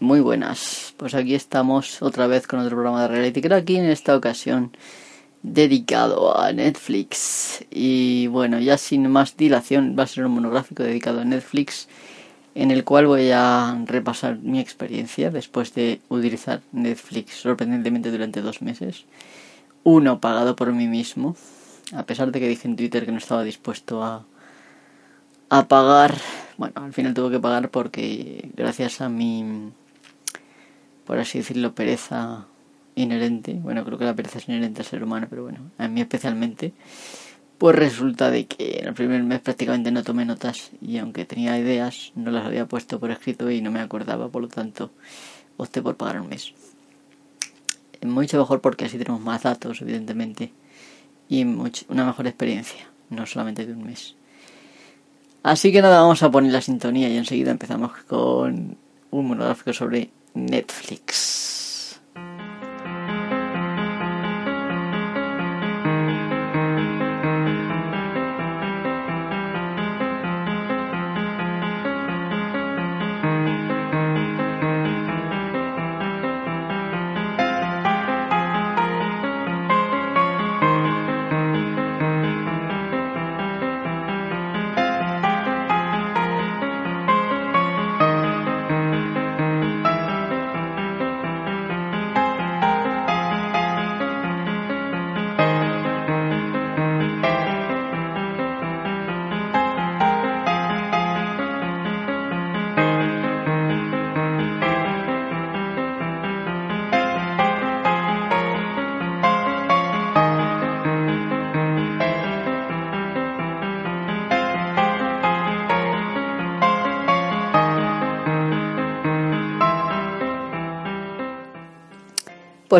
Muy buenas. Pues aquí estamos otra vez con otro programa de Reality Cracking, en esta ocasión dedicado a Netflix. Y bueno, ya sin más dilación, va a ser un monográfico dedicado a Netflix, en el cual voy a repasar mi experiencia después de utilizar Netflix sorprendentemente durante dos meses. Uno pagado por mí mismo, a pesar de que dije en Twitter que no estaba dispuesto a, a pagar. Bueno, al final tuve que pagar porque gracias a mi, por así decirlo, pereza inherente, bueno, creo que la pereza es inherente al ser humano, pero bueno, a mí especialmente, pues resulta de que en el primer mes prácticamente no tomé notas y aunque tenía ideas, no las había puesto por escrito y no me acordaba, por lo tanto, opté por pagar un mes. Mucho mejor porque así tenemos más datos, evidentemente, y una mejor experiencia, no solamente de un mes. Así que nada, vamos a poner la sintonía y enseguida empezamos con un monográfico sobre Netflix.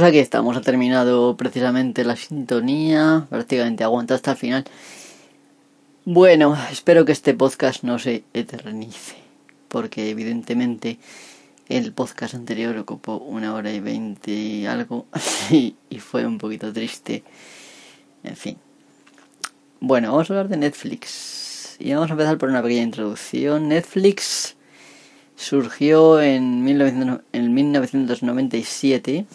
Aquí estamos, ha terminado precisamente la sintonía, prácticamente aguanta hasta el final. Bueno, espero que este podcast no se eternice, porque evidentemente el podcast anterior ocupó una hora y veinte y algo, y, fue un poquito triste. En fin. Bueno, vamos a hablar de Netflix. Y vamos a empezar por una pequeña introducción. Netflix surgió en, en 1997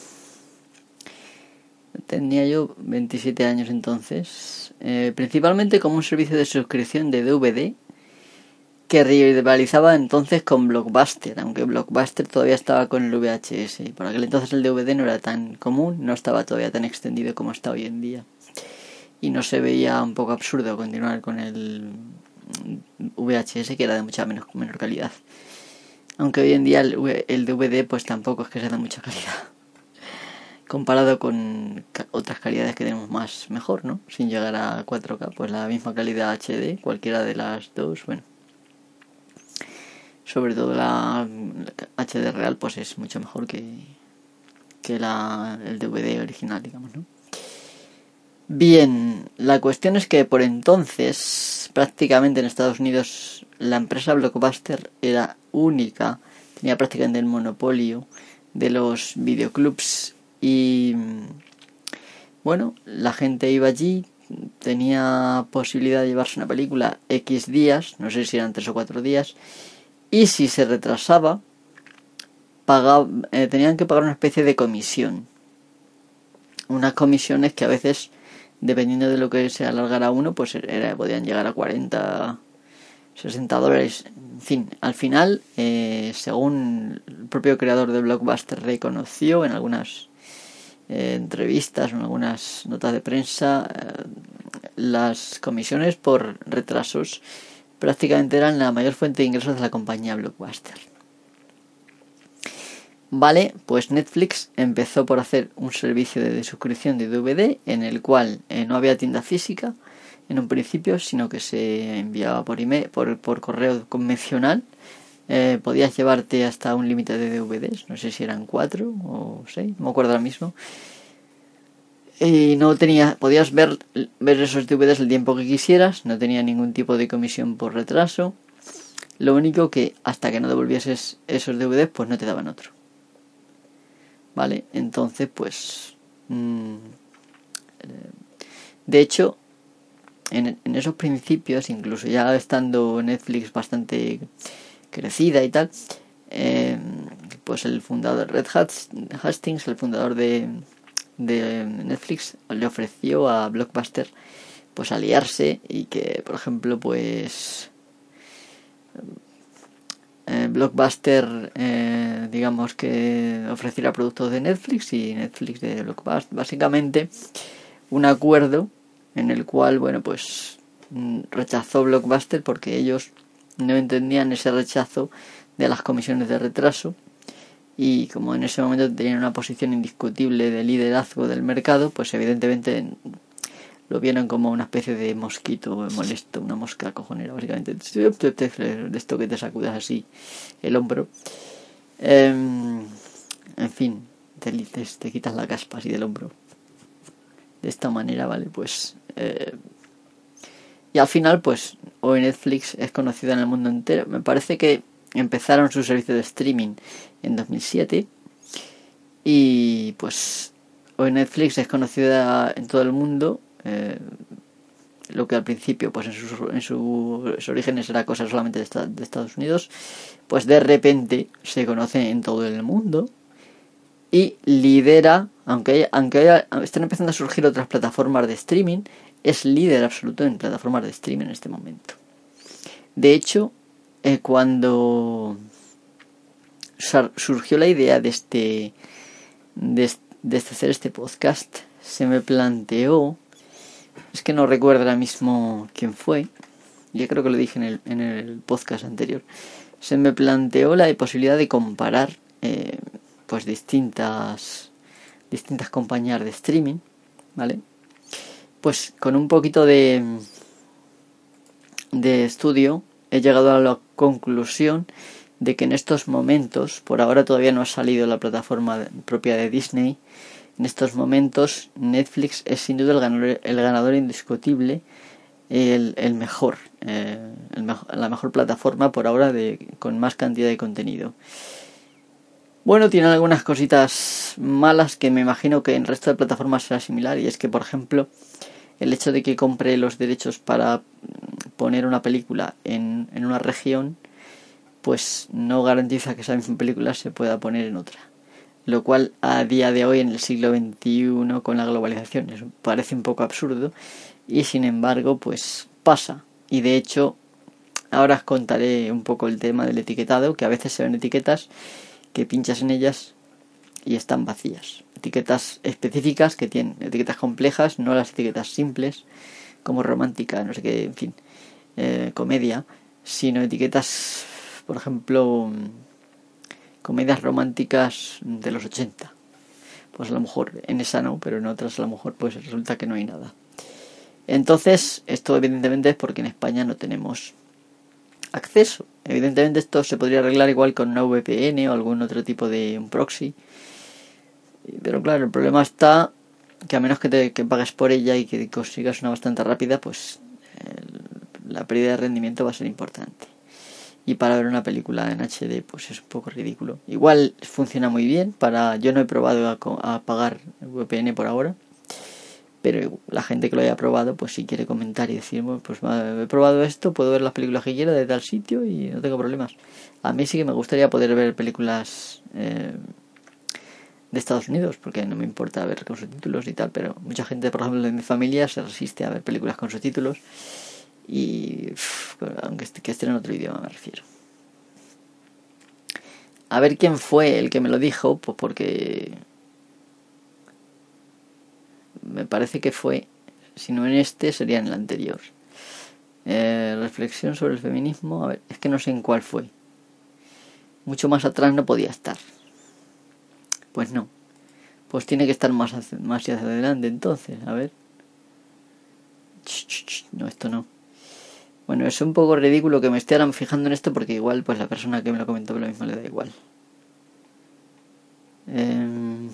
Tenía yo 27 años entonces. Eh, principalmente como un servicio de suscripción de DVD que rivalizaba entonces con Blockbuster, aunque Blockbuster todavía estaba con el VHS. Por aquel entonces el DVD no era tan común, no estaba todavía tan extendido como está hoy en día. Y no se veía un poco absurdo continuar con el VHS que era de mucha menos, menor calidad. Aunque hoy en día el, el DVD pues tampoco es que sea de mucha calidad comparado con otras calidades que tenemos más mejor, ¿no? Sin llegar a 4K, pues la misma calidad HD, cualquiera de las dos, bueno. Sobre todo la, HD real, pues es mucho mejor que, que la, el DVD original, digamos, ¿no? Bien, la cuestión es que por entonces, prácticamente en Estados Unidos, la empresa Blockbuster era única, tenía prácticamente el monopolio de los videoclubs y bueno, la gente iba allí, tenía posibilidad de llevarse una película X días, no sé si eran tres o cuatro días, y si se retrasaba, eh, tenían que pagar una especie de comisión. Unas comisiones que a veces, dependiendo de lo que se alargara uno, pues era, podían llegar a 40, 60 dólares. En fin, al final, eh, según el propio creador de Blockbuster reconoció en algunas eh, entrevistas en algunas notas de prensa, eh, las comisiones por retrasos prácticamente eran la mayor fuente de ingresos de la compañía Blockbuster. Vale, pues Netflix empezó por hacer un servicio de suscripción de DVD en el cual eh, no había tienda física en un principio, sino que se enviaba por por, por correo convencional eh, podías llevarte hasta un límite de DVDs, no sé si eran cuatro o seis, no me acuerdo ahora mismo. Y no tenía, podías ver, ver esos DVDs el tiempo que quisieras, no tenía ningún tipo de comisión por retraso. Lo único que hasta que no devolvieses esos DVDs, pues no te daban otro. ¿Vale? Entonces, pues... Mm, eh, de hecho, en, en esos principios, incluso ya estando Netflix bastante crecida y tal, eh, pues el fundador Red Hastings, el fundador de, Netflix, le ofreció a Blockbuster pues aliarse y que, por ejemplo, pues eh, Blockbuster, eh, digamos que ofreciera productos de Netflix y Netflix de Blockbuster. Básicamente, un acuerdo en el cual, bueno, pues mm, rechazó Blockbuster porque ellos no entendían ese rechazo de las comisiones de retraso y como en ese momento tenían una posición indiscutible de liderazgo del mercado, pues evidentemente lo vieron como una especie de mosquito molesto, una mosca cojonera, básicamente. De esto que te sacudas así el hombro. Em, en fin, te, te, quitas la caspa así del hombro. De esta manera, ¿vale? Pues... Eh, y al final, pues, hoy Netflix es conocida en el mundo entero. Me parece que empezaron su servicio de streaming en 2007. Y pues hoy Netflix es conocida en todo el mundo eh, lo que al principio, pues en, en sus orígenes era cosa solamente de, Estados Unidos, pues de repente se conoce en todo el mundo y lidera, aunque, aunque estén empezando a surgir otras plataformas de streaming, es líder absoluto en plataformas de streaming en este momento. De hecho, eh, cuando surgió la idea de este de, de hacer este podcast, se me planteó es que no recuerdo ahora mismo quién fue. Yo creo que lo dije en el, en el podcast anterior. Se me planteó la posibilidad de comparar eh, pues distintas distintas compañías de streaming, ¿vale? Pues con un poquito de de estudio he llegado a la conclusión de que en estos momentos, por ahora todavía no ha salido la plataforma propia de Disney, en estos momentos Netflix es sin duda el ganador, el ganador indiscutible, el, el mejor, eh, la mejor plataforma por ahora de, con más cantidad de contenido. Bueno, tiene algunas cositas malas que me imagino que en el resto de plataformas será similar y es que, por ejemplo, el hecho de que compre los derechos para poner una película en, en una región, pues no garantiza que esa misma película se pueda poner en otra. Lo cual a día de hoy en el siglo XXI con la globalización parece un poco absurdo y sin embargo pues pasa. Y de hecho ahora os contaré un poco el tema del etiquetado que a veces se ven etiquetas que pinchas en ellas y están vacías etiquetas específicas que tienen etiquetas complejas no las etiquetas simples como romántica no sé qué en fin eh, comedia sino etiquetas por ejemplo comedias románticas de los 80. Pues a lo mejor en esa no, pero en otras a lo mejor pues resulta que no hay nada. Entonces, esto evidentemente es porque en España no tenemos acceso. Evidentemente esto se podría arreglar igual con una VPN o algún otro tipo de un proxy. Pero claro, el problema está que a menos que, te, que pagues por ella y que consigas una bastante rápida, pues la pérdida de rendimiento va a ser importante y para ver una película en HD pues es un poco ridículo. Igual funciona muy bien, para yo no he probado a, pagar VPN por ahora, pero la gente que lo haya probado pues si quiere comentar y decir, pues he probado esto, puedo ver las películas que quiera de tal sitio y no tengo problemas. A mí sí que me gustaría poder ver películas eh, de Estados Unidos, porque no me importa ver con subtítulos y tal, pero mucha gente, por ejemplo, de mi familia se resiste a ver películas con subtítulos y aunque que esté en otro idioma me refiero. A ver quién fue el que me lo dijo, pues porque me parece que fue, si no en este, sería en el anterior. Eh, reflexión sobre el feminismo, a ver, es que no sé en cuál fue. Mucho más atrás no podía estar. Pues no. Pues tiene que estar más, más hacia adelante entonces, a ver. No, esto no. Bueno, es un poco ridículo que me esté ahora fijando en esto porque igual pues la persona que me lo comentó lo mismo le da igual. Em,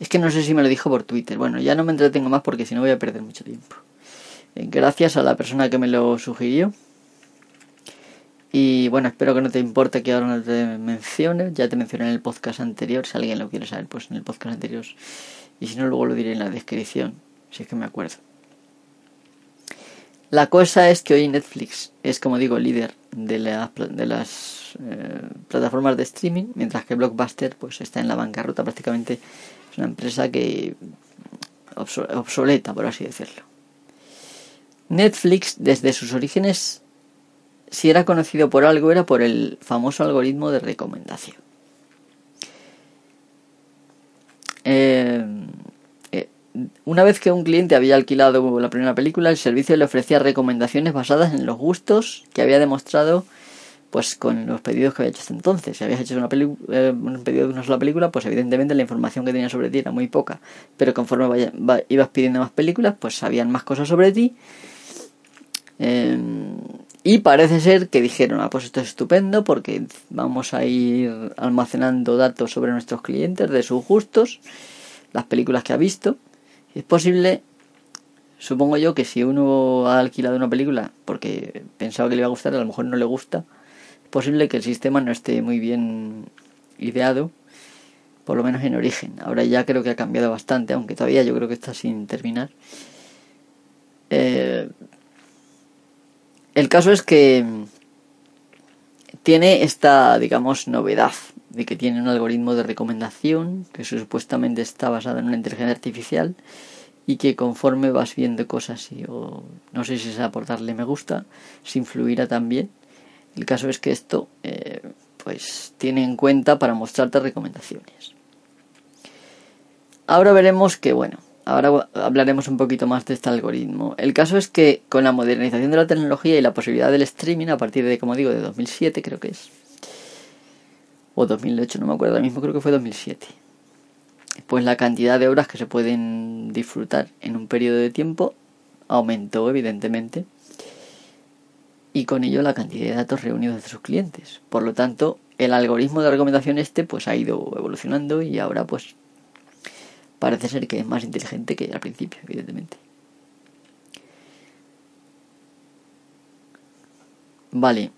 es que no sé si me lo dijo por Twitter. Bueno, ya no me entretengo más porque si no voy a perder mucho tiempo. Eh, gracias a la persona que me lo sugirió. Y bueno, espero que no te importe que ahora no te mencione. Ya te mencioné en el podcast anterior. Si alguien lo quiere saber, pues en el podcast anterior. Y si no, luego lo diré en la descripción. Si es que me acuerdo. La cosa es que hoy Netflix es, como digo, líder de las, eh, plataformas de streaming, mientras que Blockbuster pues está en la bancarrota prácticamente. Es una empresa que obsoleta, por así decirlo. Netflix, desde sus orígenes, si era conocido por algo, era por el famoso algoritmo de recomendación. Eh, eh, una vez que un cliente había alquilado la primera película, el servicio le ofrecía recomendaciones basadas en los gustos que había demostrado pues con los pedidos que había hecho hasta entonces. Si habías hecho una eh, un pedido de una sola película, pues evidentemente la información que tenía sobre ti era muy poca. Pero conforme ibas pidiendo más películas, pues sabían más cosas sobre ti. Em, y parece ser que dijeron, ah, pues esto es estupendo porque vamos a ir almacenando datos sobre nuestros clientes, de sus gustos, las películas que ha visto. Es posible, supongo yo, que si uno ha alquilado una película porque pensaba que le iba a gustar, a lo mejor no le gusta, es posible que el sistema no esté muy bien ideado, por lo menos en origen. Ahora ya creo que ha cambiado bastante, aunque todavía yo creo que está sin terminar. Eh, el caso es que tiene esta, digamos, novedad de que tiene un algoritmo de recomendación que supuestamente está basado en una inteligencia artificial y que conforme vas viendo cosas y o no sé si es aportarle me gusta, se influirá también el caso es que esto eh, pues tiene en cuenta para mostrarte recomendaciones. Ahora veremos que, bueno, ahora hablaremos un poquito más de este algoritmo. El caso es que con la modernización de la tecnología y la posibilidad del streaming a partir de, como digo, de 2007 creo que es, o 2008, no me acuerdo, ahora mismo creo que fue 2007. Pues la cantidad de horas que se pueden disfrutar en un periodo de tiempo aumentó evidentemente y con ello la cantidad de datos reunidos de sus clientes. Por lo tanto, el algoritmo de recomendación este pues ha ido evolucionando y ahora pues parece ser que es más inteligente que al principio, evidentemente. Vale.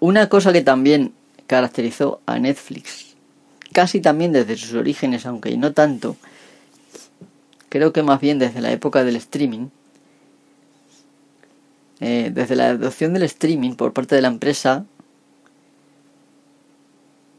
Una cosa que también caracterizó a Netflix, casi también desde sus orígenes, aunque no tanto, creo que más bien desde la época del streaming, eh, desde la adopción del streaming por parte de la empresa,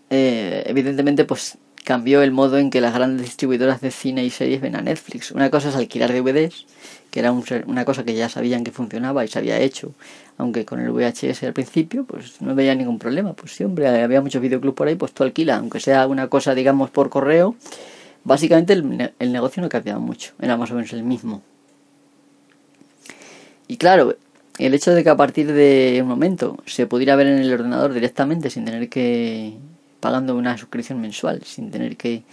eh, evidentemente pues cambió el modo en que las grandes distribuidoras de cine y series ven a Netflix. Una cosa es alquilar DVDs, que era una cosa que ya sabían que funcionaba y se había hecho, aunque con el VHS al principio pues no veía ningún problema. Pues sí, hombre, había muchos videoclubs por ahí, pues tú alquila, aunque sea una cosa digamos por correo. Básicamente el, el negocio no cambiaba mucho, era más o menos el mismo. Y claro, el hecho de que a partir de un momento se pudiera ver en el ordenador directamente sin tener que pagando una suscripción mensual, sin tener que,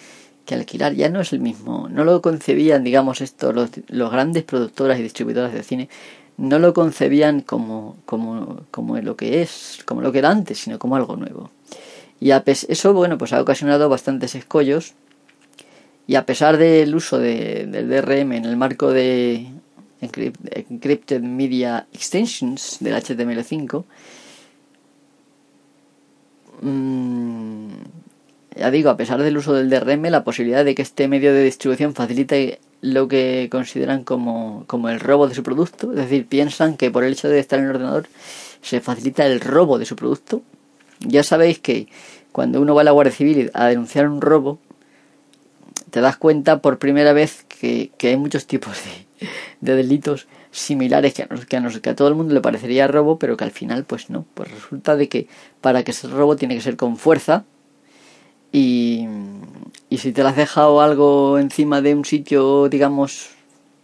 que alquilar, ya no es el mismo. No lo concebían, digamos, esto, los, los grandes productoras y distribuidoras de cine, no lo concebían como, como, como lo que es, como lo que era antes, sino como algo nuevo. Y a eso, bueno, pues ha ocasionado bastantes escollos. Y a pesar del uso de, del DRM en el marco de, Encrypted Media Extensions del HTML5. Mm, ya digo, a pesar del uso del DRM, la posibilidad de que este medio de distribución facilite lo que consideran como, como el robo de su producto, es decir, piensan que por el hecho de estar en el ordenador se facilita el robo de su producto. Ya sabéis que cuando uno va a la Guardia Civil a denunciar un robo, te das cuenta por primera vez que, que hay muchos tipos de delitos similares que a, que, a que a todo el mundo le parecería robo, pero que al final pues no, pues resulta de que para que ese robo tiene que ser con fuerza y, y si te lo has dejado algo encima de un sitio, digamos,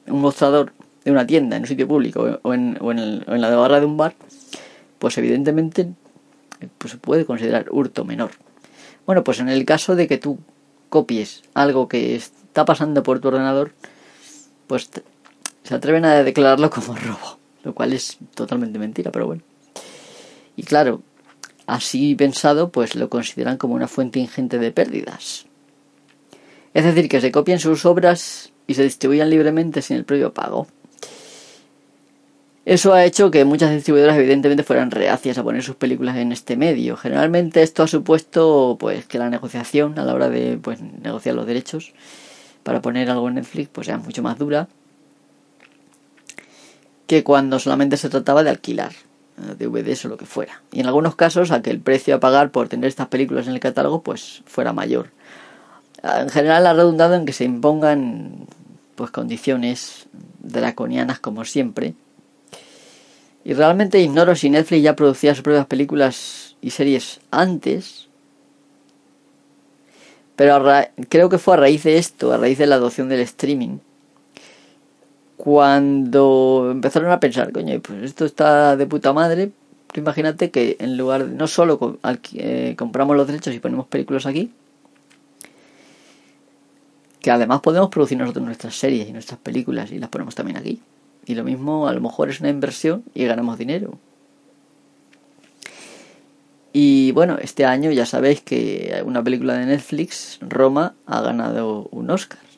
un mostrador de una tienda, en un sitio público o en, o en la barra de un bar, pues evidentemente pues se puede considerar hurto menor. Bueno, pues en el caso de que tú copies algo que está pasando por tu ordenador, pues se atreven a declararlo como robo, lo cual es totalmente mentira, pero bueno. Y claro, así pensado, pues lo consideran como una fuente ingente de pérdidas. Es decir, que se copien sus obras y se distribuyan libremente sin el previo pago. Eso ha hecho que muchas distribuidoras evidentemente fueran reacias a poner sus películas en este medio. Generalmente esto ha supuesto pues que la negociación a la hora de pues negociar los derechos para poner algo en Netflix pues sea mucho más dura que cuando solamente se trataba de alquilar eh, DVDs o lo que fuera. Y en algunos casos a que el precio a pagar por tener estas películas en el catálogo pues fuera mayor. En general ha redundado en que se impongan pues condiciones draconianas como siempre. Y realmente ignoro si Netflix ya producía sus propias películas y series antes. Pero creo que fue a raíz de esto, a raíz de la adopción del streaming, cuando empezaron a pensar, coño, pues esto está de puta madre, imagínate que en lugar de, no solo eh, compramos los derechos y ponemos películas aquí, que además podemos producir nosotros nuestras series y nuestras películas y las ponemos también aquí. Y lo mismo a lo mejor es una inversión y ganamos dinero. Y bueno, este año ya sabéis que una película de Netflix, Roma, ha ganado un Oscar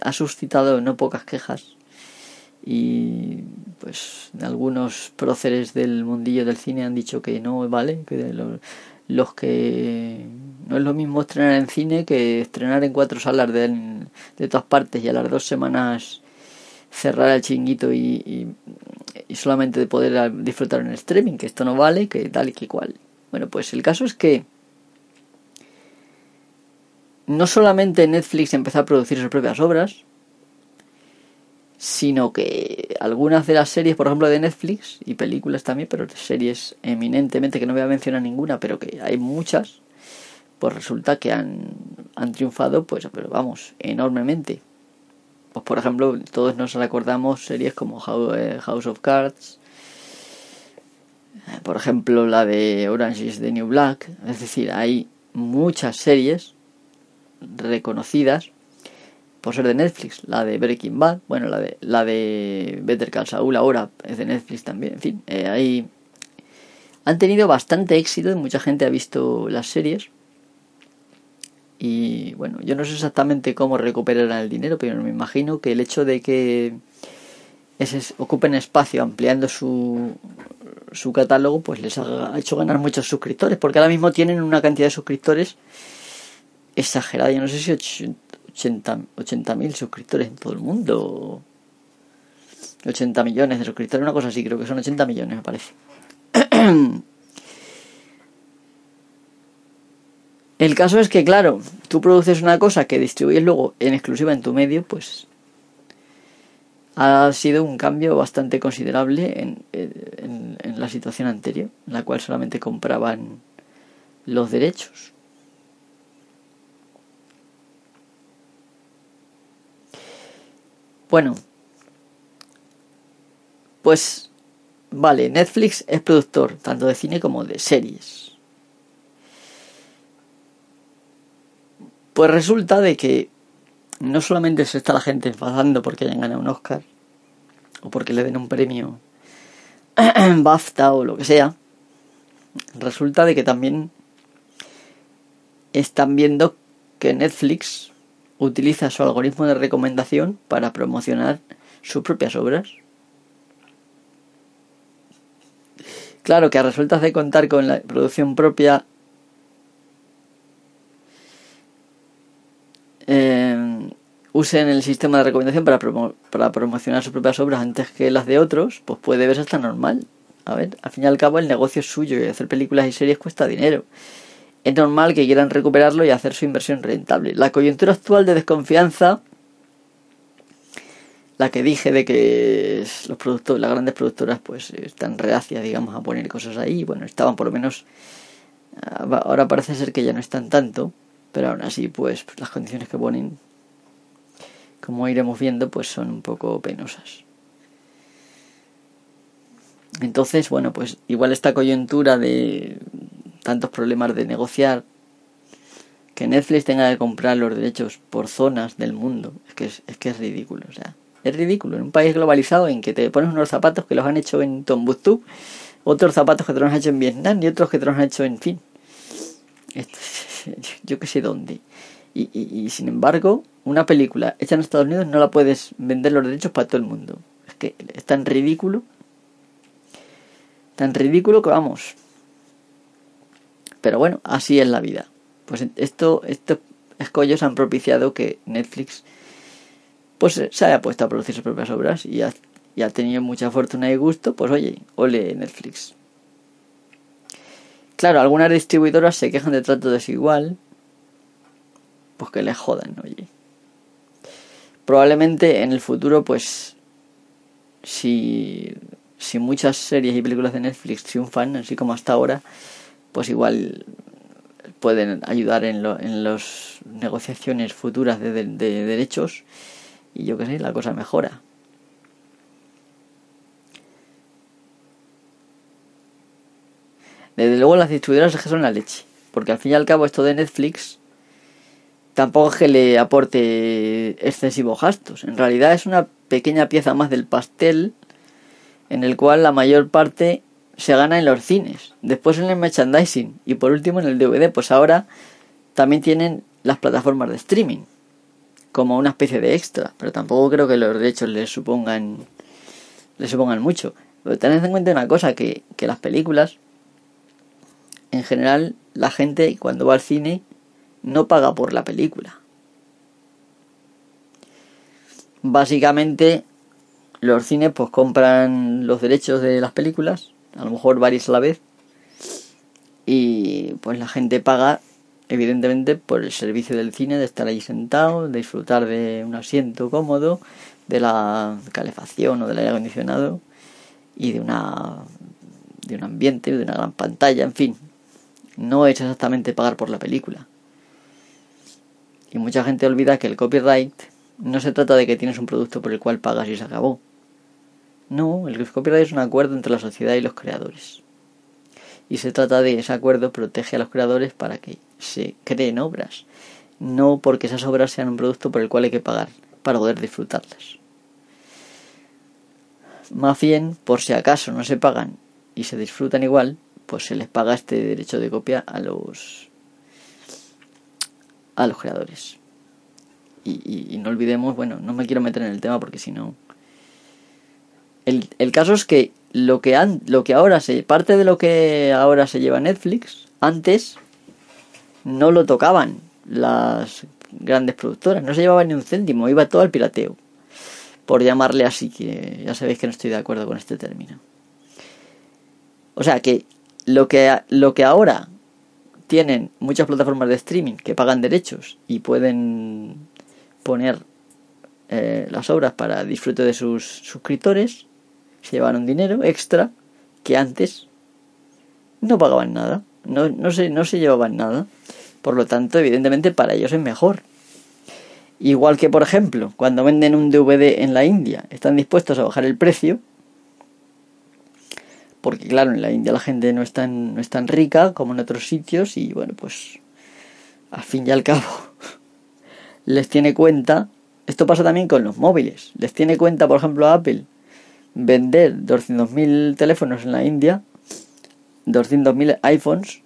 ha suscitado no pocas quejas y pues algunos próceres del mundillo del cine han dicho que no vale, que los, que no es lo mismo estrenar en cine que estrenar en cuatro salas de, de todas partes y a las dos semanas cerrar el chinguito y, y, solamente de poder disfrutar en el streaming, que esto no vale, que tal y que cual. Bueno, pues el caso es que no solamente Netflix empezó a producir sus propias obras, sino que algunas de las series, por ejemplo, de Netflix, y películas también, pero series eminentemente, que no voy a mencionar ninguna, pero que hay muchas, pues resulta que han, han triunfado, pues, pero vamos, enormemente. Pues por ejemplo, todos nos recordamos series como eh, House of Cards, por ejemplo, la de Orange is the New Black, es decir, hay muchas series reconocidas por ser de Netflix, la de Breaking Bad, bueno, la de la de Better Call Saul ahora es de Netflix también, en fin, eh, han tenido bastante éxito y mucha gente ha visto las series. Y bueno, yo no sé exactamente cómo recuperarán el dinero, pero me imagino que el hecho de que ese, ocupen espacio ampliando su, su catálogo, pues les ha hecho ganar muchos suscriptores, porque ahora mismo tienen una cantidad de suscriptores exagerada. Yo no sé si 80 mil suscriptores en todo el mundo. 80 millones de suscriptores, una cosa así, creo que son 80 millones, me parece. El caso es que, claro, tú produces una cosa que distribuyes luego en exclusiva en tu medio, pues ha sido un cambio bastante considerable en la situación anterior, en la cual solamente compraban los derechos. Bueno, pues vale, Netflix es productor tanto de cine como de series. Pues resulta de que no solamente se está la gente enfadando porque hayan ganado un Oscar o porque le den un premio BAFTA o lo que sea, resulta de que también están viendo que Netflix utiliza su algoritmo de recomendación para promocionar sus propias obras. Claro que a resultas de contar con la producción propia, eh, usen el sistema de recomendación para, para promocionar sus propias obras antes que las de otros, pues puede verse hasta normal. A ver, al fin y al cabo el negocio es suyo y hacer películas y series cuesta dinero es normal que quieran recuperarlo y hacer su inversión rentable. La coyuntura actual de desconfianza, la que dije de que los productores, las grandes productoras pues están reacias, digamos, a poner cosas ahí, bueno, estaban por lo menos, ah, ahora parece ser que ya no están tanto, pero aún así pues las condiciones que ponen, como iremos viendo, pues son un poco penosas. Entonces, bueno, pues igual esta coyuntura de tantos problemas de negociar, que Netflix tenga que comprar los derechos por zonas del mundo, es que es, que es ridículo, o sea, es ridículo en un país globalizado en que te pones unos zapatos que los han hecho en Tombuctú, otros zapatos que te los han hecho en Vietnam y otros que te los han hecho en fin, yo que sé dónde. Y, y, sin embargo, una película hecha en Estados Unidos no la puedes vender los derechos para todo el mundo. Es que es tan ridículo, tan ridículo que vamos, pero bueno, así es la vida. Pues esto, estos escollos han propiciado que Netflix pues se haya puesto a producir sus propias obras y, y ha tenido mucha fortuna y gusto, pues oye, ole Netflix. Claro, algunas distribuidoras se quejan de trato desigual, pues que les jodan, oye. Probablemente en el futuro, pues, si, si muchas series y películas de Netflix triunfan, así como hasta ahora, pues igual pueden ayudar en, lo, en las negociaciones futuras de, de derechos y yo qué sé, la cosa mejora. Desde luego las distribuidoras es que son la leche. Porque al fin y al cabo esto de Netflix tampoco es que le aporte excesivos gastos. En realidad es una pequeña pieza más del pastel en el cual la mayor parte se gana en los cines. Después en el merchandising. Y por último en el DVD. Pues ahora también tienen las plataformas de streaming. Como una especie de extra. Pero tampoco creo que los derechos les supongan, les supongan mucho. Pero tened en cuenta una cosa, que, que las películas en general la gente cuando va al cine no paga por la película. Básicamente los cines pues compran los derechos de las películas, a lo mejor varias a la vez, y pues la gente paga evidentemente por el servicio del cine, de estar ahí sentado, de disfrutar de un asiento cómodo, de la calefacción o del aire acondicionado y de una de un ambiente, de una gran pantalla, en fin, no es exactamente pagar por la película. Y mucha gente olvida que el copyright no se trata de que tienes un producto por el cual pagas y se acabó. No, el copyright es un acuerdo entre la sociedad y los creadores. Y se trata de ese acuerdo protege a los creadores para que se creen obras, no porque esas obras sean un producto por el cual hay que pagar para poder disfrutarlas. Más bien, por si acaso no se pagan y se disfrutan igual, pues se les paga este derecho de copia a los a los creadores. Y, no olvidemos, bueno, no me quiero meter en el tema porque si no... El, el, caso es que lo que, han, lo que ahora se... Parte de lo que ahora se lleva Netflix, antes no lo tocaban las grandes productoras, no se llevaban ni un céntimo, iba todo al pirateo. Por llamarle así, que ya sabéis que no estoy de acuerdo con este término. O sea que lo que, lo que ahora tienen muchas plataformas de streaming que pagan derechos y pueden poner eh, las obras para disfrute de sus suscriptores, se llevan un dinero extra que antes no pagaban nada, no, no, se, no se llevaban nada. Por lo tanto, evidentemente para ellos es mejor. Igual que, por ejemplo, cuando venden un DVD en la India, están dispuestos a bajar el precio porque claro, en la India la gente no es tan, no es tan rica como en otros sitios y bueno, pues al fin y al cabo les tiene cuenta, esto pasa también con los móviles, les tiene cuenta, por ejemplo, a Apple vender 200.000 teléfonos en la India, 200.000 iPhones,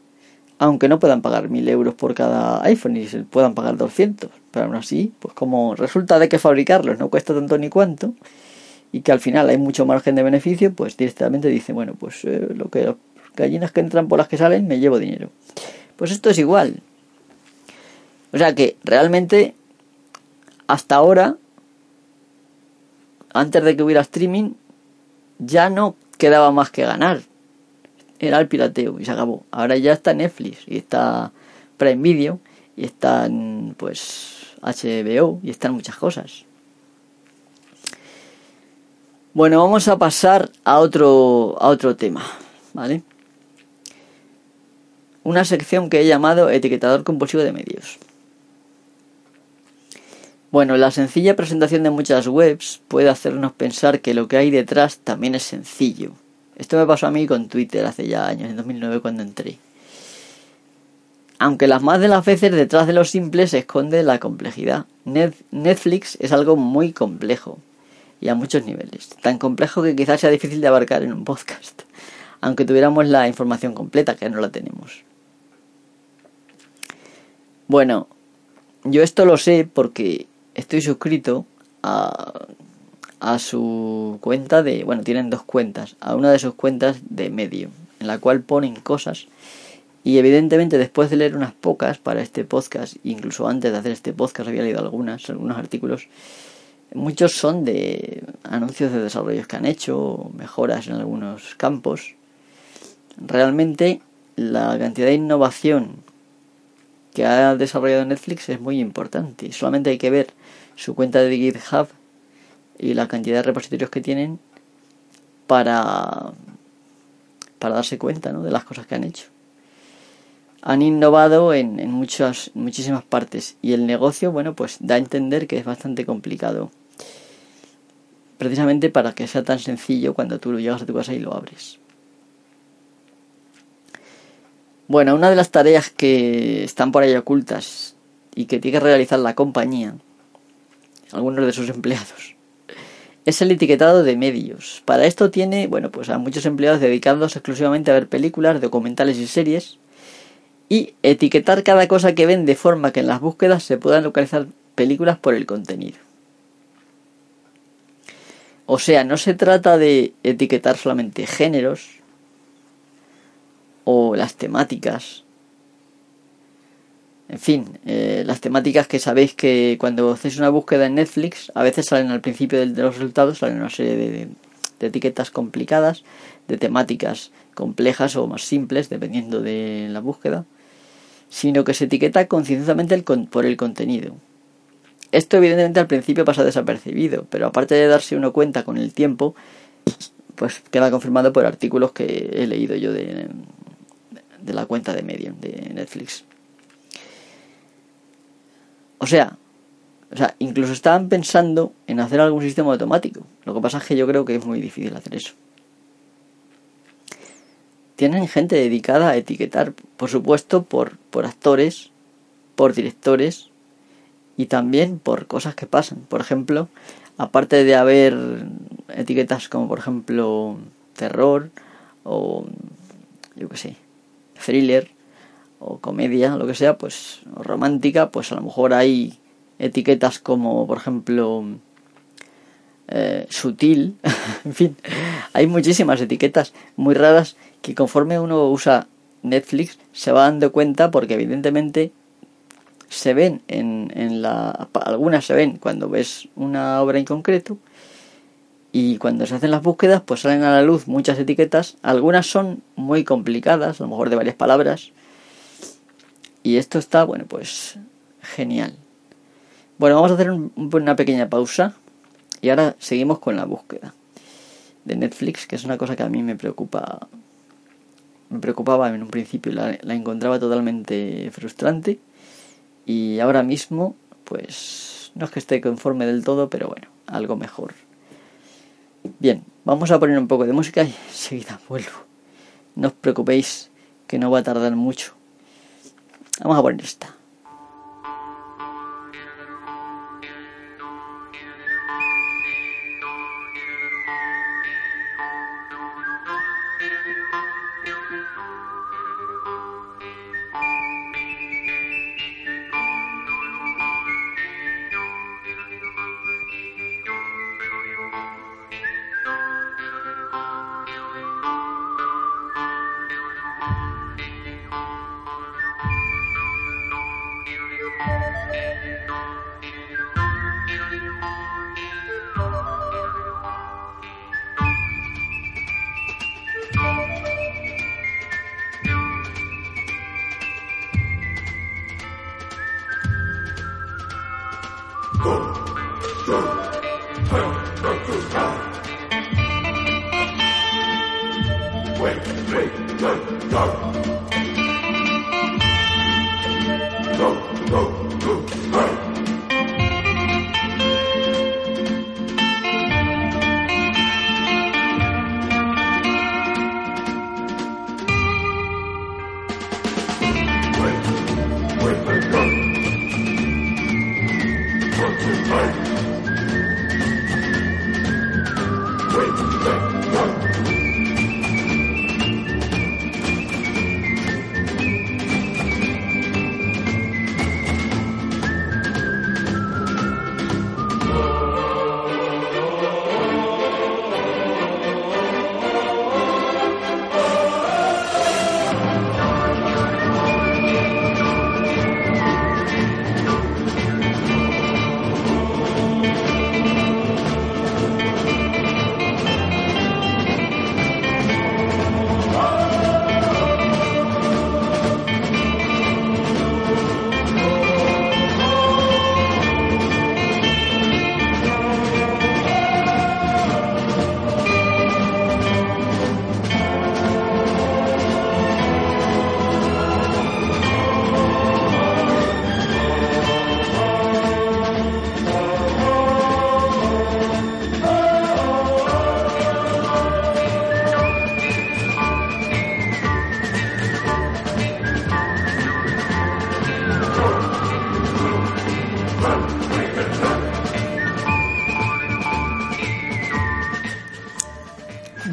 aunque no puedan pagar 1.000 euros por cada iPhone y se puedan pagar 200, pero aún así, pues como resulta de que fabricarlos no cuesta tanto ni cuánto, y que al final hay mucho margen de beneficio, pues directamente dice, bueno, pues eh, lo que las gallinas que entran por las que salen, me llevo dinero. Pues esto es igual. O sea que realmente hasta ahora, antes de que hubiera streaming, ya no quedaba más que ganar. Era el pirateo y se acabó. Ahora ya está Netflix y está Prime Video y están pues HBO y están muchas cosas. Bueno, vamos a pasar a otro, a otro tema, ¿vale? Una sección que he llamado etiquetador compulsivo de medios. Bueno, la sencilla presentación de muchas webs puede hacernos pensar que lo que hay detrás también es sencillo. Esto me pasó a mí con Twitter hace ya años, en 2009 cuando entré. Aunque las más de las veces detrás de lo simple se esconde la complejidad. Netflix es algo muy complejo, y a muchos niveles. Tan complejo que quizás sea difícil de abarcar en un podcast, aunque tuviéramos la información completa, que no la tenemos. Bueno, yo esto lo sé porque estoy suscrito a, a su cuenta de... Bueno, tienen dos cuentas, a una de sus cuentas de medio, en la cual ponen cosas. Y evidentemente después de leer unas pocas para este podcast, incluso antes de hacer este podcast había leído algunas, algunos artículos, Muchos son de anuncios de desarrollos que han hecho, mejoras en algunos campos. Realmente la cantidad de innovación que ha desarrollado Netflix es muy importante. Solamente hay que ver su cuenta de GitHub y la cantidad de repositorios que tienen para, para darse cuenta de las cosas que han hecho. Han innovado en, en muchas, muchísimas partes y el negocio, bueno, pues da a entender que es bastante complicado. Precisamente para que sea tan sencillo cuando tú llegas a tu casa y lo abres. Bueno, una de las tareas que están por ahí ocultas y que tiene que realizar la compañía, algunos de sus empleados, es el etiquetado de medios. Para esto tiene, bueno, pues a muchos empleados dedicados exclusivamente a ver películas, documentales y series y etiquetar cada cosa que ven de forma que en las búsquedas se puedan localizar películas por el contenido. O sea, no se trata de etiquetar solamente géneros o las temáticas en fin, eh, las temáticas que sabéis que cuando hacéis una búsqueda en Netflix, a veces salen al principio de, los resultados, salen una serie de, etiquetas complicadas, de temáticas complejas o más simples, dependiendo de la búsqueda, sino que se etiqueta concienciosamente por el contenido. Esto evidentemente al principio pasa desapercibido, pero aparte de darse uno cuenta con el tiempo, pues queda confirmado por artículos que he leído yo de, de la cuenta de Medium de Netflix. O sea, o sea, incluso estaban pensando en hacer algún sistema automático. Lo que pasa es que yo creo que es muy difícil hacer eso. Tienen gente dedicada a etiquetar, por supuesto, por, por actores, por directores y también por cosas que pasan. Por ejemplo, aparte de haber etiquetas como por ejemplo terror o yo qué sé, thriller, o comedia, lo que sea, pues romántica, pues a lo mejor hay etiquetas como, por ejemplo, eh, sutil, en fin, hay muchísimas etiquetas muy raras que conforme uno usa Netflix se va dando cuenta porque evidentemente se ven en, en la algunas se ven cuando ves una obra en concreto y cuando se hacen las búsquedas pues salen a la luz muchas etiquetas algunas son muy complicadas a lo mejor de varias palabras y esto está, bueno, pues genial. Bueno, vamos a hacer una pequeña pausa y ahora seguimos con la búsqueda de Netflix, que es una cosa que a mí me preocupa. Me preocupaba en un principio, la, la encontraba totalmente frustrante y ahora mismo, pues no es que esté conforme del todo, pero bueno, algo mejor. Bien, vamos a poner un poco de música y enseguida vuelvo. No os preocupéis que no va a tardar mucho. Vamos a poner esta.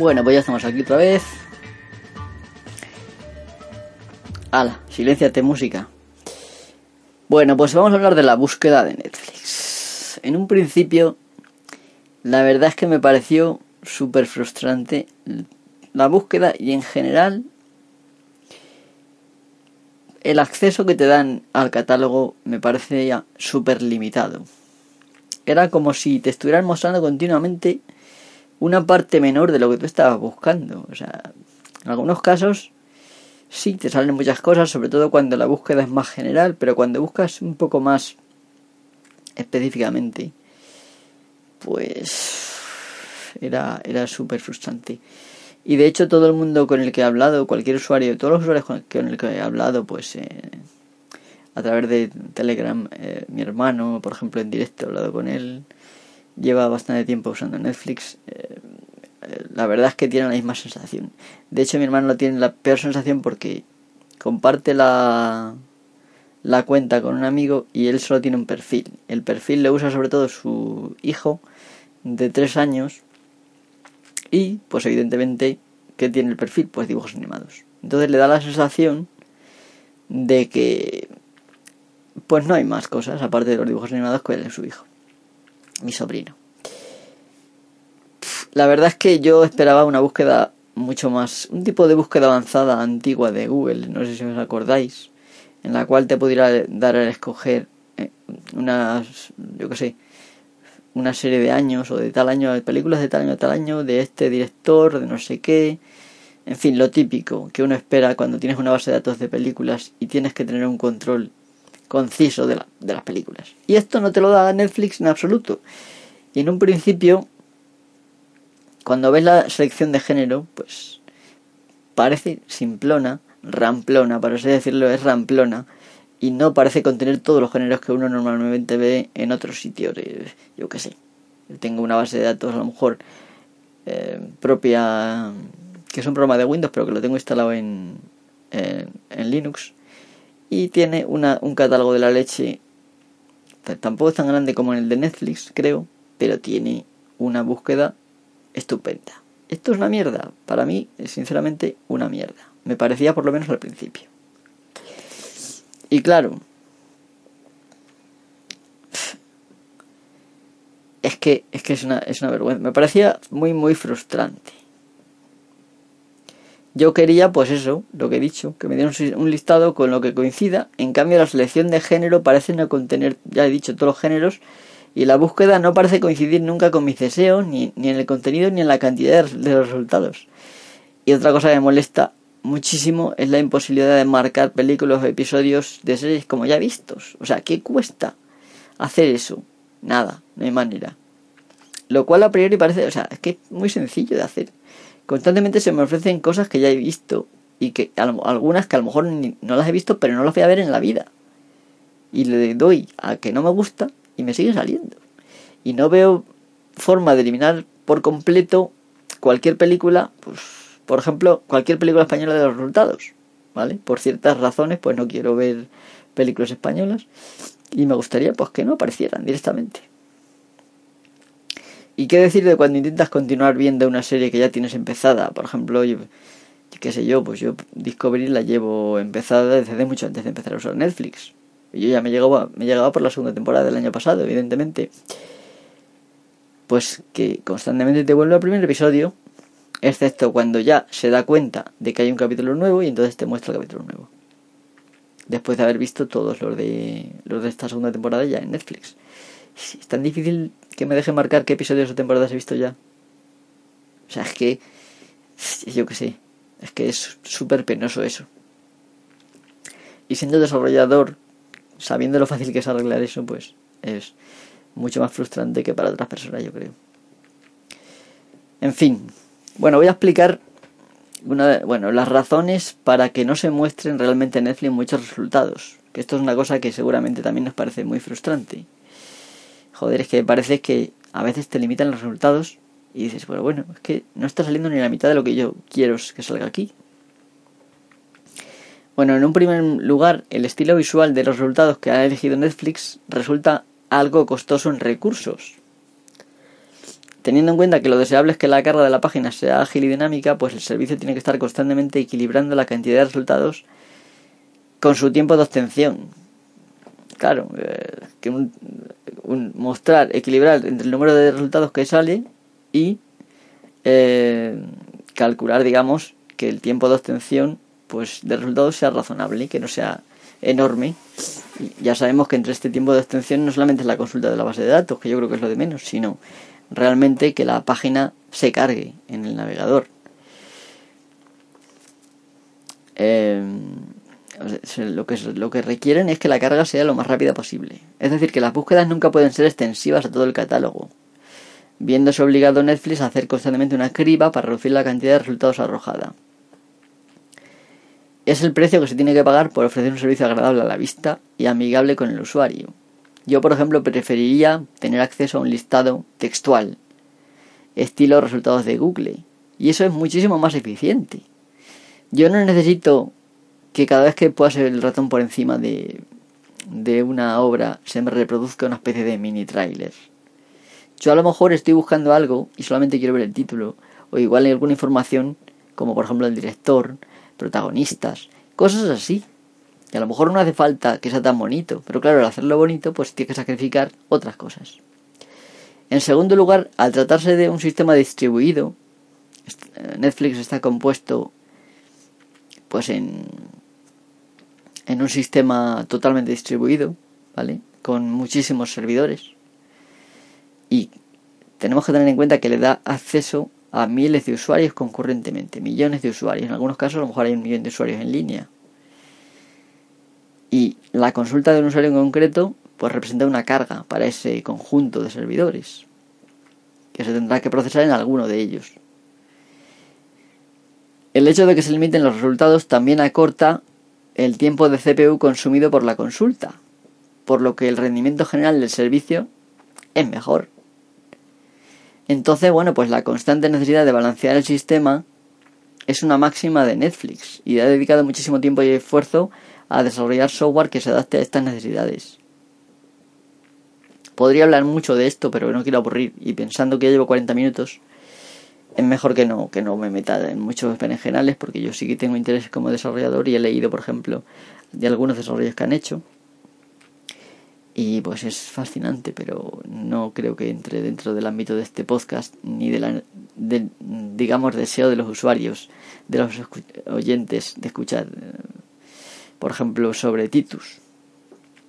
Bueno, pues ya estamos aquí otra vez. Ala, silenciate música. Bueno, pues vamos a hablar de la búsqueda de Netflix. En un principio, la verdad es que me pareció súper frustrante la búsqueda y en general el acceso que te dan al catálogo me parecía súper limitado. Era como si te estuvieran mostrando continuamente una parte menor de lo que tú estabas buscando. O sea, en algunos casos sí te salen muchas cosas, sobre todo cuando la búsqueda es más general, pero cuando buscas un poco más específicamente, pues era, era súper frustrante. Y de hecho todo el mundo con el que he hablado, cualquier usuario, todos los usuarios con el que he hablado, pues eh, a través de Telegram, eh, mi hermano, por ejemplo, en directo he hablado con él, lleva bastante tiempo usando Netflix. Eh, la verdad es que tiene la misma sensación. De hecho, mi hermano no tiene la peor sensación porque comparte la, la cuenta con un amigo y él solo tiene un perfil. El perfil le usa sobre todo su hijo de tres años y, pues evidentemente, ¿qué tiene el perfil? Pues dibujos animados. Entonces le da la sensación de que, pues no hay más cosas aparte de los dibujos animados que es su hijo, mi sobrino. La verdad es que yo esperaba una búsqueda mucho más, un tipo de búsqueda avanzada antigua de Google, no sé si os acordáis, en la cual te pudiera dar a escoger eh, unas, yo qué sé, una serie de años o de tal año, películas de tal año, tal año, de este director, de no sé qué. En fin, lo típico que uno espera cuando tienes una base de datos de películas y tienes que tener un control conciso de, de las películas. Y esto no te lo da Netflix en absoluto. Y en un principio, cuando ves la selección de género, pues parece simplona, ramplona, para así decirlo, es ramplona, y no parece contener todos los géneros que uno normalmente ve en otros sitios. Yo qué sé. Tengo una base de datos a lo mejor eh, propia, que es un programa de Windows, pero que lo tengo instalado en, en, Linux. Y tiene una, un catálogo de la leche. Tampoco es tan grande como el de Netflix, creo, pero tiene una búsqueda estupenda. Esto es una mierda. Para mí, es sinceramente una mierda. Me parecía por lo menos al principio. Y claro, es que es que es una, es una vergüenza. Me parecía muy muy frustrante. Yo quería, pues eso, lo que he dicho, que me dieran un listado con lo que coincida. En cambio, la selección de género parece no contener, ya he dicho, todos los géneros. Y la búsqueda no parece coincidir nunca con mis deseos, ni, ni en el contenido, ni en la cantidad de los resultados. Y otra cosa que me molesta muchísimo es la imposibilidad de marcar películas o episodios de series como ya vistos. O sea, ¿qué cuesta hacer eso? Nada, no hay manera. Lo cual a priori parece, o sea, es que es muy sencillo de hacer. Constantemente se me ofrecen cosas que ya he visto y que algunas que a lo mejor no las he visto, pero no las voy a ver en la vida. Y le doy a que no me gusta y me sigue saliendo. Y no veo forma de eliminar por completo cualquier película, pues por ejemplo, cualquier película española de los resultados, ¿vale? Por ciertas razones, pues no quiero ver películas españolas y me gustaría pues que no aparecieran directamente. ¿Y qué decir de cuando intentas continuar viendo una serie que ya tienes empezada? Por ejemplo, yo, qué sé yo, pues yo Discovery la llevo empezada desde mucho antes de empezar a usar Netflix. Y yo ya me llegaba, me llegaba por la segunda temporada del año pasado, evidentemente. Pues que constantemente te vuelve al primer episodio excepto cuando ya se da cuenta de que hay un capítulo nuevo y entonces te muestra el capítulo nuevo. Después de haber visto todos los de los de esta segunda temporada ya en Netflix. Es tan difícil que me deje marcar qué episodios o temporadas he visto ya. O sea, es que yo qué sé, es que es súper penoso eso. Y siendo desarrollador, sabiendo lo fácil que es arreglar eso, pues es mucho más frustrante que para otras personas, yo creo. En fin, bueno, voy a explicar una, bueno, las razones para que no se muestren realmente en Netflix muchos resultados. Que esto es una cosa que seguramente también nos parece muy frustrante. Joder, es que parece que a veces te limitan los resultados y dices, bueno, bueno, es que no está saliendo ni la mitad de lo que yo quiero que salga aquí. Bueno, en un primer lugar, el estilo visual de los resultados que ha elegido Netflix resulta algo costoso en recursos teniendo en cuenta que lo deseable es que la carga de la página sea ágil y dinámica, pues el servicio tiene que estar constantemente equilibrando la cantidad de resultados con su tiempo de obtención. Claro, eh, que un, mostrar, equilibrar entre el número de resultados que sale y eh, calcular, digamos, que el tiempo de obtención pues de resultados sea razonable, que no sea enorme. ya sabemos que entre este tiempo de obtención no solamente es la consulta de la base de datos, que yo creo que es lo de menos, sino realmente que la página se cargue en el navegador. Eh, lo, que, lo que requieren es que la carga sea lo más rápida posible. Es decir, que las búsquedas nunca pueden ser extensivas a todo el catálogo, viéndose obligado Netflix a hacer constantemente una criba para reducir la cantidad de resultados arrojada. Es el precio que se tiene que pagar por ofrecer un servicio agradable a la vista y amigable con el usuario. Yo, por ejemplo, preferiría tener acceso a un listado textual, estilo resultados de Google, y eso es muchísimo más eficiente. Yo no necesito que cada vez que pueda ser el ratón por encima de, de una obra se me reproduzca una especie de mini trailer. Yo a lo mejor estoy buscando algo y solamente quiero ver el título, o igual hay alguna información, como por ejemplo el director, protagonistas, cosas así. Y a lo mejor no hace falta que sea tan bonito, pero claro, al hacerlo bonito, pues tiene que sacrificar otras cosas. En segundo lugar, al tratarse de un sistema distribuido, Netflix está compuesto pues en en un sistema totalmente distribuido, ¿vale? Con muchísimos servidores. Y tenemos que tener en cuenta que le da acceso a miles de usuarios concurrentemente, millones de usuarios. En algunos casos a lo mejor hay un millón de usuarios en línea. Y la consulta de un usuario en concreto pues representa una carga para ese conjunto de servidores que se tendrá que procesar en alguno de ellos. El hecho de que se limiten los resultados también acorta el tiempo de CPU consumido por la consulta, por lo que el rendimiento general del servicio es mejor. Entonces, bueno, pues la constante necesidad de balancear el sistema es una máxima de Netflix y ha dedicado muchísimo tiempo y esfuerzo a desarrollar software que se adapte a estas necesidades. Podría hablar mucho de esto, pero no quiero aburrir y pensando que ya llevo 40 minutos, es mejor que no, que no me meta en muchos berenjenales porque yo sí que tengo interés como desarrollador y he leído, por ejemplo, de algunos desarrollos que han hecho. Y pues es fascinante, pero no creo que entre dentro del ámbito de este podcast ni de la, digamos, deseo de los usuarios, de los oyentes de escuchar, eh, por ejemplo, sobre Titus.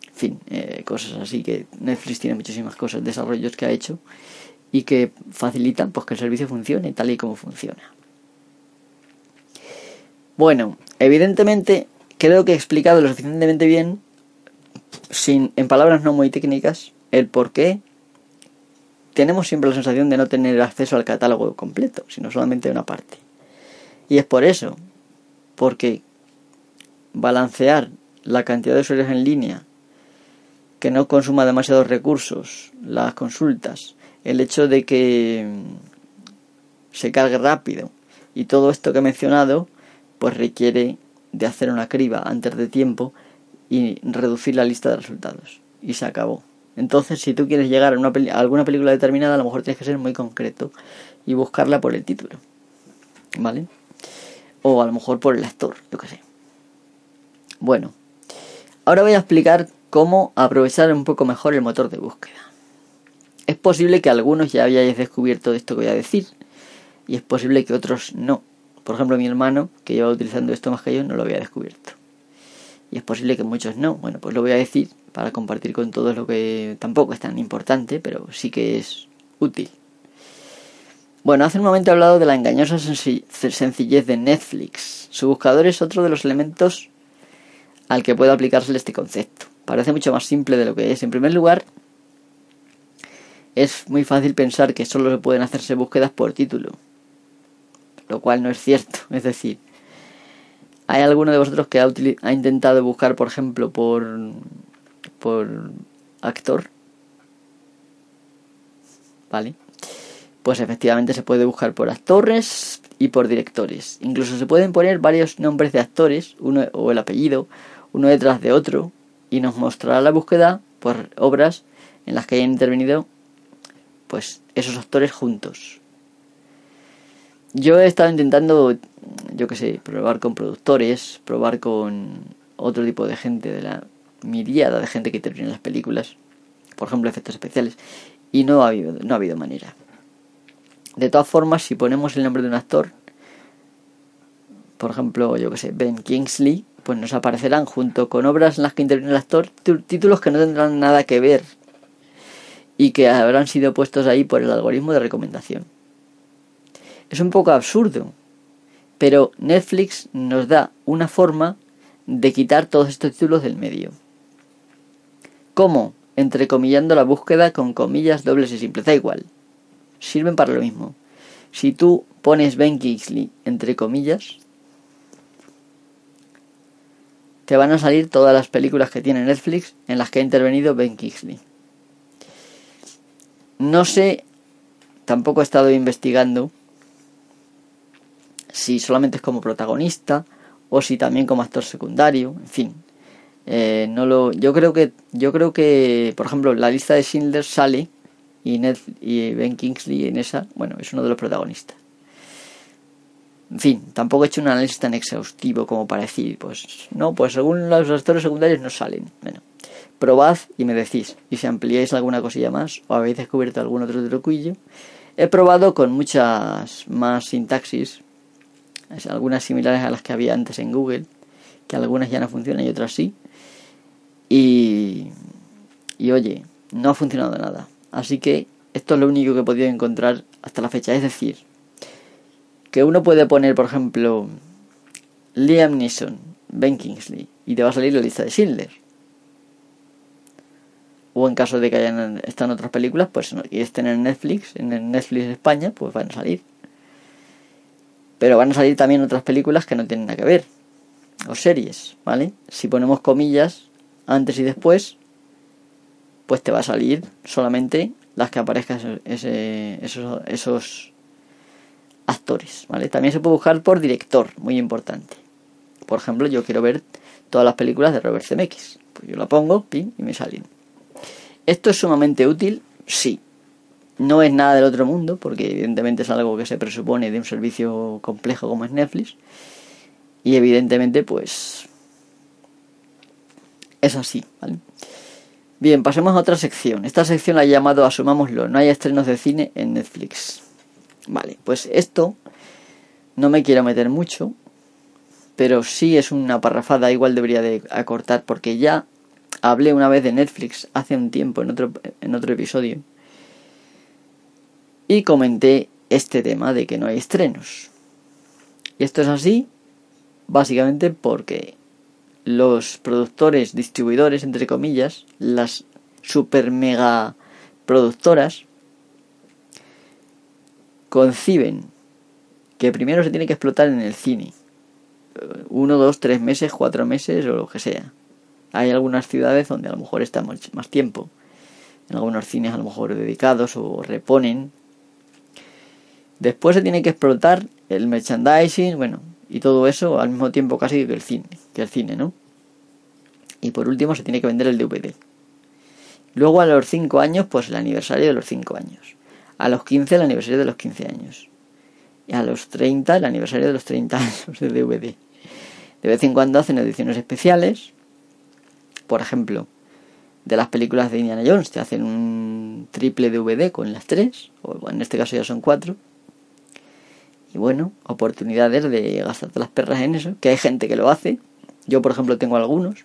En fin, eh, cosas así que Netflix tiene muchísimas cosas, desarrollos que ha hecho y que facilitan pues, que el servicio funcione tal y como funciona. Bueno, evidentemente creo que he explicado lo suficientemente bien, sin, en palabras no muy técnicas, el por qué tenemos siempre la sensación de no tener acceso al catálogo completo, sino solamente una parte. Y es por eso, porque balancear la cantidad de usuarios en línea, que no consuma demasiados recursos, las consultas, el hecho de que se cargue rápido. Y todo esto que he mencionado pues requiere de hacer una criba antes de tiempo y reducir la lista de resultados. Y se acabó. Entonces si tú quieres llegar a, una alguna película determinada a lo mejor tienes que ser muy concreto y buscarla por el título vale o a lo mejor por el actor yo que sé. Bueno ahora voy a explicar cómo aprovechar un poco mejor el motor de búsqueda es posible que algunos ya hayáis descubierto esto que voy a decir y es posible que otros no. Por ejemplo, mi hermano, que lleva utilizando esto más que yo, no lo había descubierto. Y es posible que muchos no. Bueno, pues lo voy a decir para compartir con todos lo que tampoco es tan importante, pero sí que es útil. Bueno, hace un momento he hablado de la engañosa sencillez de Netflix. Su buscador es otro de los elementos al que puede aplicársele este concepto. Parece mucho más simple de lo que es. En primer lugar, es muy fácil pensar que solo se pueden hacerse búsquedas por título, lo cual no es cierto. Es decir, ¿hay alguno de vosotros que ha, intentado buscar, por ejemplo, por, por actor? ¿Vale? Pues efectivamente se puede buscar por actores y por directores. Incluso se pueden poner varios nombres de actores, uno o el apellido, uno detrás de otro, y nos mostrará la búsqueda por obras en las que hayan intervenido pues esos actores juntos. Yo he estado intentando, yo qué sé, probar con productores, probar con otro tipo de gente, de la miriada de gente que interviene en las películas, por ejemplo, efectos especiales, y no ha habido, no ha habido manera. De todas formas, si ponemos el nombre de un actor, por ejemplo, yo que sé, Ben Kingsley, pues nos aparecerán junto con obras en las que interviene el actor títulos que no tendrán nada que ver y que habrán sido puestos ahí por el algoritmo de recomendación. Es un poco absurdo, pero Netflix nos da una forma de quitar todos estos títulos del medio. ¿Cómo? Entrecomillando la búsqueda con comillas dobles y simples. Da igual. Sirven para lo mismo. Si tú pones Ben Kingsley entre comillas, te van a salir todas las películas que tiene Netflix en las que ha intervenido Ben Kingsley. No sé, tampoco he estado investigando si solamente es como protagonista o si también como actor secundario, en fin. Eh, no lo, yo creo que, yo creo que, por ejemplo, la lista de Schindler sale y, y Ben Kingsley en esa, bueno, es uno de los protagonistas. En fin, tampoco he hecho un análisis tan exhaustivo como para decir, pues no, pues según los actores secundarios no salen. Bueno, probad y me decís. Y si ampliáis alguna cosilla más o habéis descubierto algún otro truquillo. He probado con muchas más sintaxis, algunas similares a las que había antes en Google, que algunas ya no funcionan y otras sí. Y, y oye, no ha funcionado nada. Así que esto es lo único que he podido encontrar hasta la fecha. Es decir, que uno puede poner, por ejemplo, Liam Neeson, Ben Kingsley, y te va a salir la lista de Schindler. O en caso de que hayan estado en otras películas, pues y estén en Netflix, en Netflix España, pues van a salir. Pero van a salir también otras películas que no tienen nada que ver. O series, ¿vale? Si ponemos comillas antes y después, pues te va a salir solamente las que aparezcan esos, esos actores, ¿vale? También se puede buscar por director, muy importante. Por ejemplo, yo quiero ver todas las películas de Robert Zemeckis. Pues yo la pongo, y me salen. ¿Esto es sumamente útil? Sí. No es nada del otro mundo, porque evidentemente es algo que se presupone de un servicio complejo como es Netflix. Y evidentemente, pues. Es así, ¿vale? Bien, pasemos a otra sección. Esta sección la he llamado Asumámoslo. No hay estrenos de cine en Netflix. Vale, pues esto no me quiero meter mucho, pero sí es una parrafada, igual debería de acortar, porque ya hablé una vez de Netflix hace un tiempo en otro, en otro episodio y comenté este tema de que no hay estrenos. Y esto es así básicamente porque los productores, distribuidores, entre comillas, las super mega productoras, conciben que primero se tiene que explotar en el cine. Uno, dos, tres meses, cuatro meses o lo que sea. Hay algunas ciudades donde a lo mejor está más tiempo. En algunos cines a lo mejor dedicados o reponen. Después se tiene que explotar el merchandising, bueno, y todo eso al mismo tiempo casi que el cine, que el cine, ¿no? Y por último se tiene que vender el DVD. Luego a los 5 años, pues el aniversario de los 5 años. A los 15 el aniversario de los 15 años. Y a los 30 el aniversario de los 30 años de DVD. De vez en cuando hacen ediciones especiales. Por ejemplo, de las películas de Indiana Jones te hacen un triple DVD con las tres, o en este caso ya son cuatro. Y bueno, oportunidades de gastarte las perras en eso, que hay gente que lo hace. Yo, por ejemplo, tengo algunos.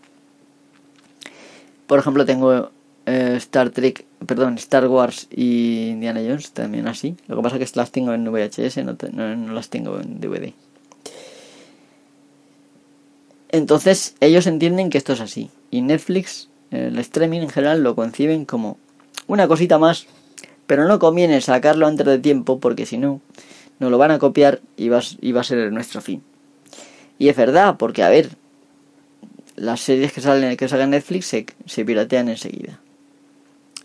Por ejemplo, tengo eh, Star Trek, perdón, Star Wars y Indiana Jones también así. Lo que pasa es que las tengo en VHS, no, no, las tengo en DVD. Entonces ellos entienden que esto es así. Y Netflix, el streaming en general, lo conciben como una cosita más. Pero no conviene sacarlo antes de tiempo porque si no, nos lo van a copiar y va, y va a ser nuestro fin. Y es verdad, porque a ver, las series que salen que salgan Netflix se, se piratean enseguida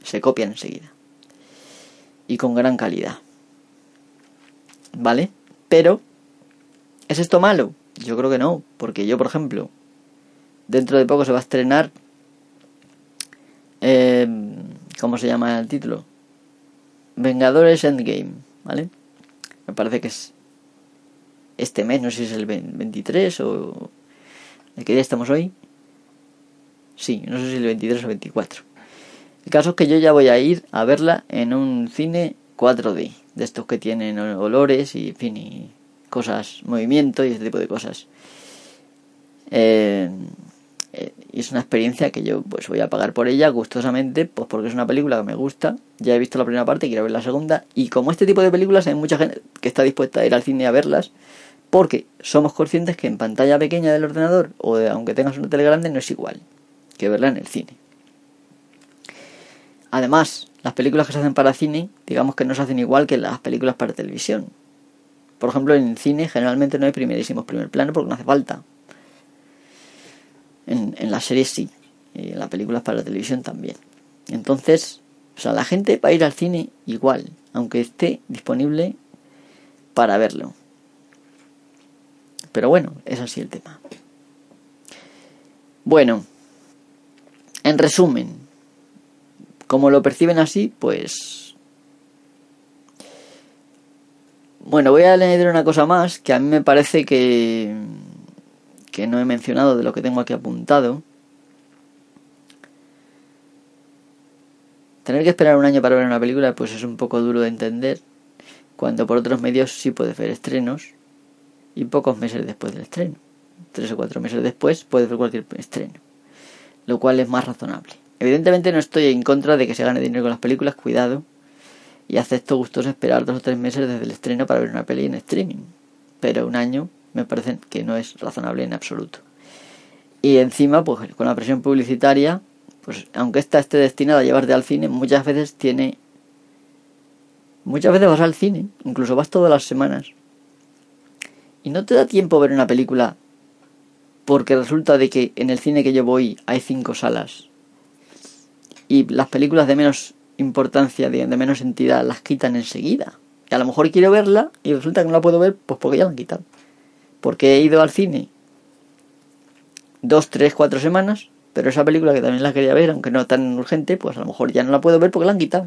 se copian enseguida. Y con gran calidad. ¿Vale? Pero, ¿es esto malo? Yo creo que no, porque yo, por ejemplo, dentro de poco se va a estrenar... Eh, ¿Cómo se llama el título? Vengadores Endgame, ¿vale? Me parece que es este mes, no sé si es el 23 o... ¿De qué día estamos hoy? Sí, no sé si el 23 o 24. El caso es que yo ya voy a ir a verla en un cine 4D, de estos que tienen olores y, en fin, y cosas, movimiento y ese tipo de cosas. Eh, y es una experiencia que yo pues voy a pagar por ella gustosamente, pues porque es una película que me gusta. Ya he visto la primera parte, quiero ver la segunda. Y como este tipo de películas hay mucha gente que está dispuesta a ir al cine a verlas, porque somos conscientes que en pantalla pequeña del ordenador o de, aunque tengas una tele grande no es igual que verla en el cine. Además, las películas que se hacen para cine, digamos que no se hacen igual que las películas para televisión. Por ejemplo, en cine generalmente no hay primerísimos primer plano porque no hace falta. En, en las series sí, y en las películas para la televisión también. Entonces, o sea, la gente va a ir al cine igual, aunque esté disponible para verlo. Pero bueno, es así el tema. Bueno, en resumen, como lo perciben así, pues... Bueno, voy a añadir una cosa más que a mí me parece que, que no he mencionado de lo que tengo aquí apuntado. Tener que esperar un año para ver una película pues es un poco duro de entender, cuando por otros medios sí puedes ver estrenos y pocos meses después del estreno. Tres o cuatro meses después puedes ver cualquier estreno, lo cual es más razonable. Evidentemente no estoy en contra de que se gane dinero con las películas, cuidado, y acepto gustoso esperar dos o tres meses desde el estreno para ver una peli en streaming, pero un año me parece que no es razonable en absoluto. Y encima, pues con la presión publicitaria, pues aunque esta esté destinada a llevarte al cine, muchas veces tiene... Muchas veces vas al cine, incluso vas todas las semanas, y no te da tiempo ver una película porque resulta de que en el cine que yo voy hay cinco salas y las películas de menos importancia, de, menos entidad, las quitan enseguida. Y a lo mejor quiero verla y resulta que no la puedo ver pues porque ya la han quitado. Porque he ido al cine dos, tres, cuatro semanas, pero esa película que también la quería ver, aunque no tan urgente, pues a lo mejor ya no la puedo ver porque la han quitado.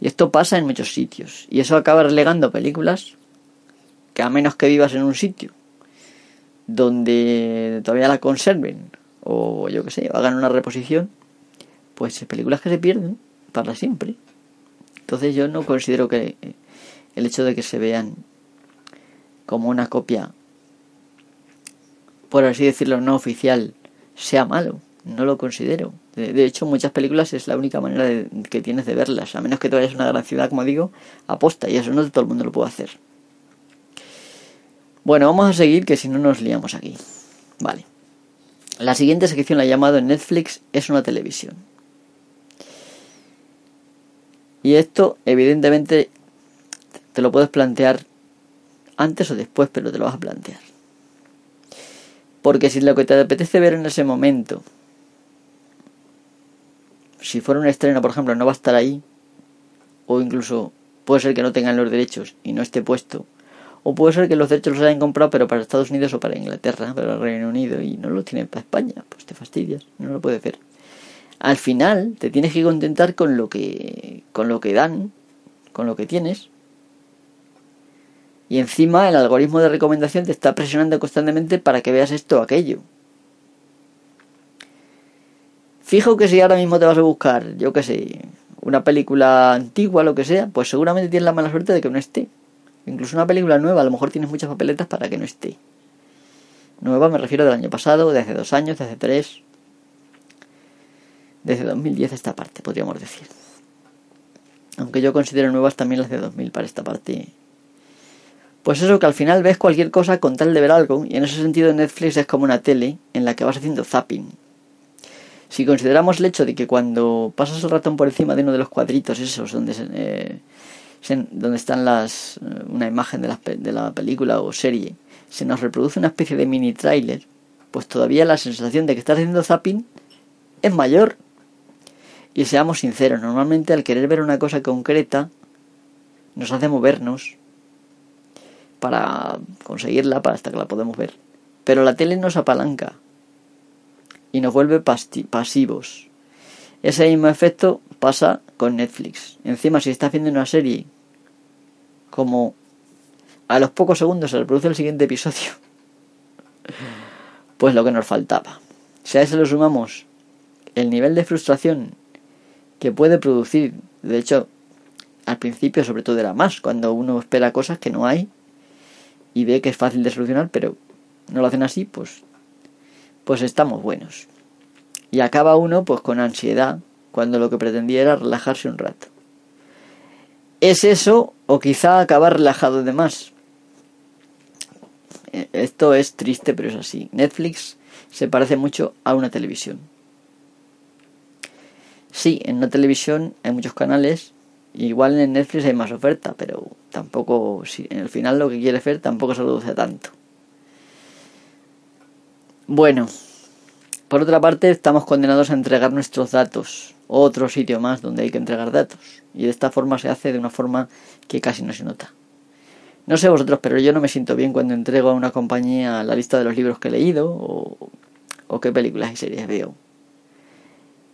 Y esto pasa en muchos sitios. Y eso acaba relegando películas que a menos que vivas en un sitio donde todavía la conserven o yo que sé, hagan una reposición, pues películas que se pierden para siempre. Entonces yo no considero que el hecho de que se vean como una copia, por así decirlo, no oficial, sea malo. No lo considero. De, hecho, muchas películas es la única manera que tienes de verlas. A menos que tú vayas a una gran ciudad, como digo, aposta. Y eso no todo el mundo lo puede hacer. Bueno, vamos a seguir que si no nos liamos aquí. Vale. La siguiente sección la he llamado en Netflix es una televisión. Y esto, evidentemente, te lo puedes plantear antes o después, pero te lo vas a plantear. Porque si lo que te apetece ver en ese momento, si fuera un estreno, por ejemplo, no va a estar ahí, o incluso puede ser que no tengan los derechos y no esté puesto, o puede ser que los derechos los hayan comprado, pero para Estados Unidos o para Inglaterra, para el Reino Unido, y no lo tienen para España. Pues te fastidias, no lo puede ver. Al final te tienes que contentar con lo que, con lo que dan, con lo que tienes. Y encima el algoritmo de recomendación te está presionando constantemente para que veas esto o aquello. Fijo que si ahora mismo te vas a buscar, yo qué sé, una película antigua, lo que sea, pues seguramente tienes la mala suerte de que no esté. Incluso una película nueva, a lo mejor tienes muchas papeletas para que no esté. Nueva me refiero del año pasado, de hace dos años, de hace tres. Desde 2010 esta parte, podríamos decir. Aunque yo considero nuevas también las de 2000 para esta parte. Pues eso, que al final ves cualquier cosa con tal de ver algo, y en ese sentido Netflix es como una tele en la que vas haciendo zapping. Si consideramos el hecho de que cuando pasas el ratón por encima de uno de los cuadritos esos donde eh, donde están las eh, una imagen de la, de la película o serie, se nos reproduce una especie de mini trailer, pues todavía la sensación de que estás haciendo zapping es mayor. Y seamos sinceros, normalmente al querer ver una cosa concreta nos hace movernos para conseguirla, para hasta que la podemos ver. Pero la tele nos apalanca y nos vuelve pasivos. Ese mismo efecto pasa con Netflix. Encima, si estás viendo una serie, como a los pocos segundos se reproduce el siguiente episodio, pues lo que nos faltaba. Si a eso le sumamos el nivel de frustración que puede producir, de hecho, al principio sobre todo era más, cuando uno espera cosas que no hay y ve que es fácil de solucionar, pero no lo hacen así, pues, pues estamos buenos. Y acaba uno pues con ansiedad, cuando lo que pretendía era relajarse un rato. ¿Es eso o quizá acabar relajado de más? Eh, esto es triste, pero es así. Netflix se parece mucho a una televisión. Sí, en una televisión hay muchos canales, igual en Netflix hay más oferta, pero tampoco, si en el final lo que quiere hacer tampoco se reduce tanto. Bueno, por otra parte estamos condenados a entregar nuestros datos, otro sitio más donde hay que entregar datos, y de esta forma se hace de una forma que casi no se nota. No sé vosotros, pero yo no me siento bien cuando entrego a una compañía la lista de los libros que he leído o, qué películas y series veo.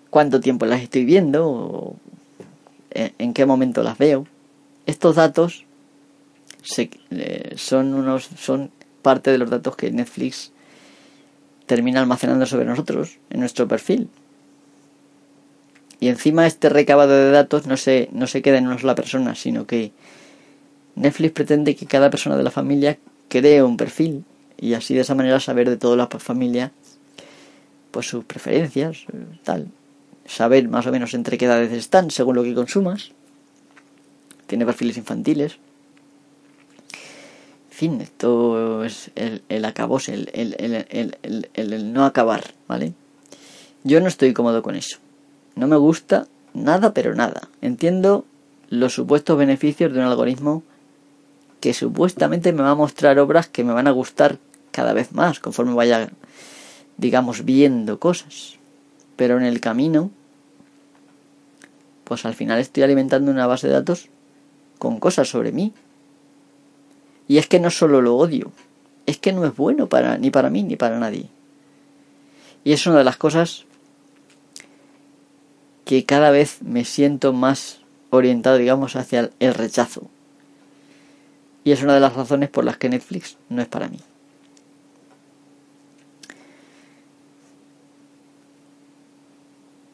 Cuánto tiempo las estoy viendo o en, qué momento las veo. Estos datos eh, son unos son parte de los datos que Netflix termina almacenando sobre nosotros en nuestro perfil. Y encima este recabado de datos no se, no se queda en una sola persona, sino que Netflix pretende que cada persona de la familia cree un perfil y así de esa manera saber de toda la familia pues sus preferencias, tal. Saber más o menos entre qué edades están según lo que consumas. Tiene perfiles infantiles. En fin, esto es el, el el, el, el no acabar, ¿vale? Yo no estoy cómodo con eso. No me gusta nada, pero nada. Entiendo los supuestos beneficios de un algoritmo que supuestamente me va a mostrar obras que me van a gustar cada vez más conforme vaya, digamos, viendo cosas. Pero en el camino, pues al final estoy alimentando una base de datos con cosas sobre mí. Y es que no solo lo odio, es que no es bueno para ni para mí ni para nadie. Y es una de las cosas que cada vez me siento más orientado, digamos, hacia el rechazo. Y es una de las razones por las que Netflix no es para mí.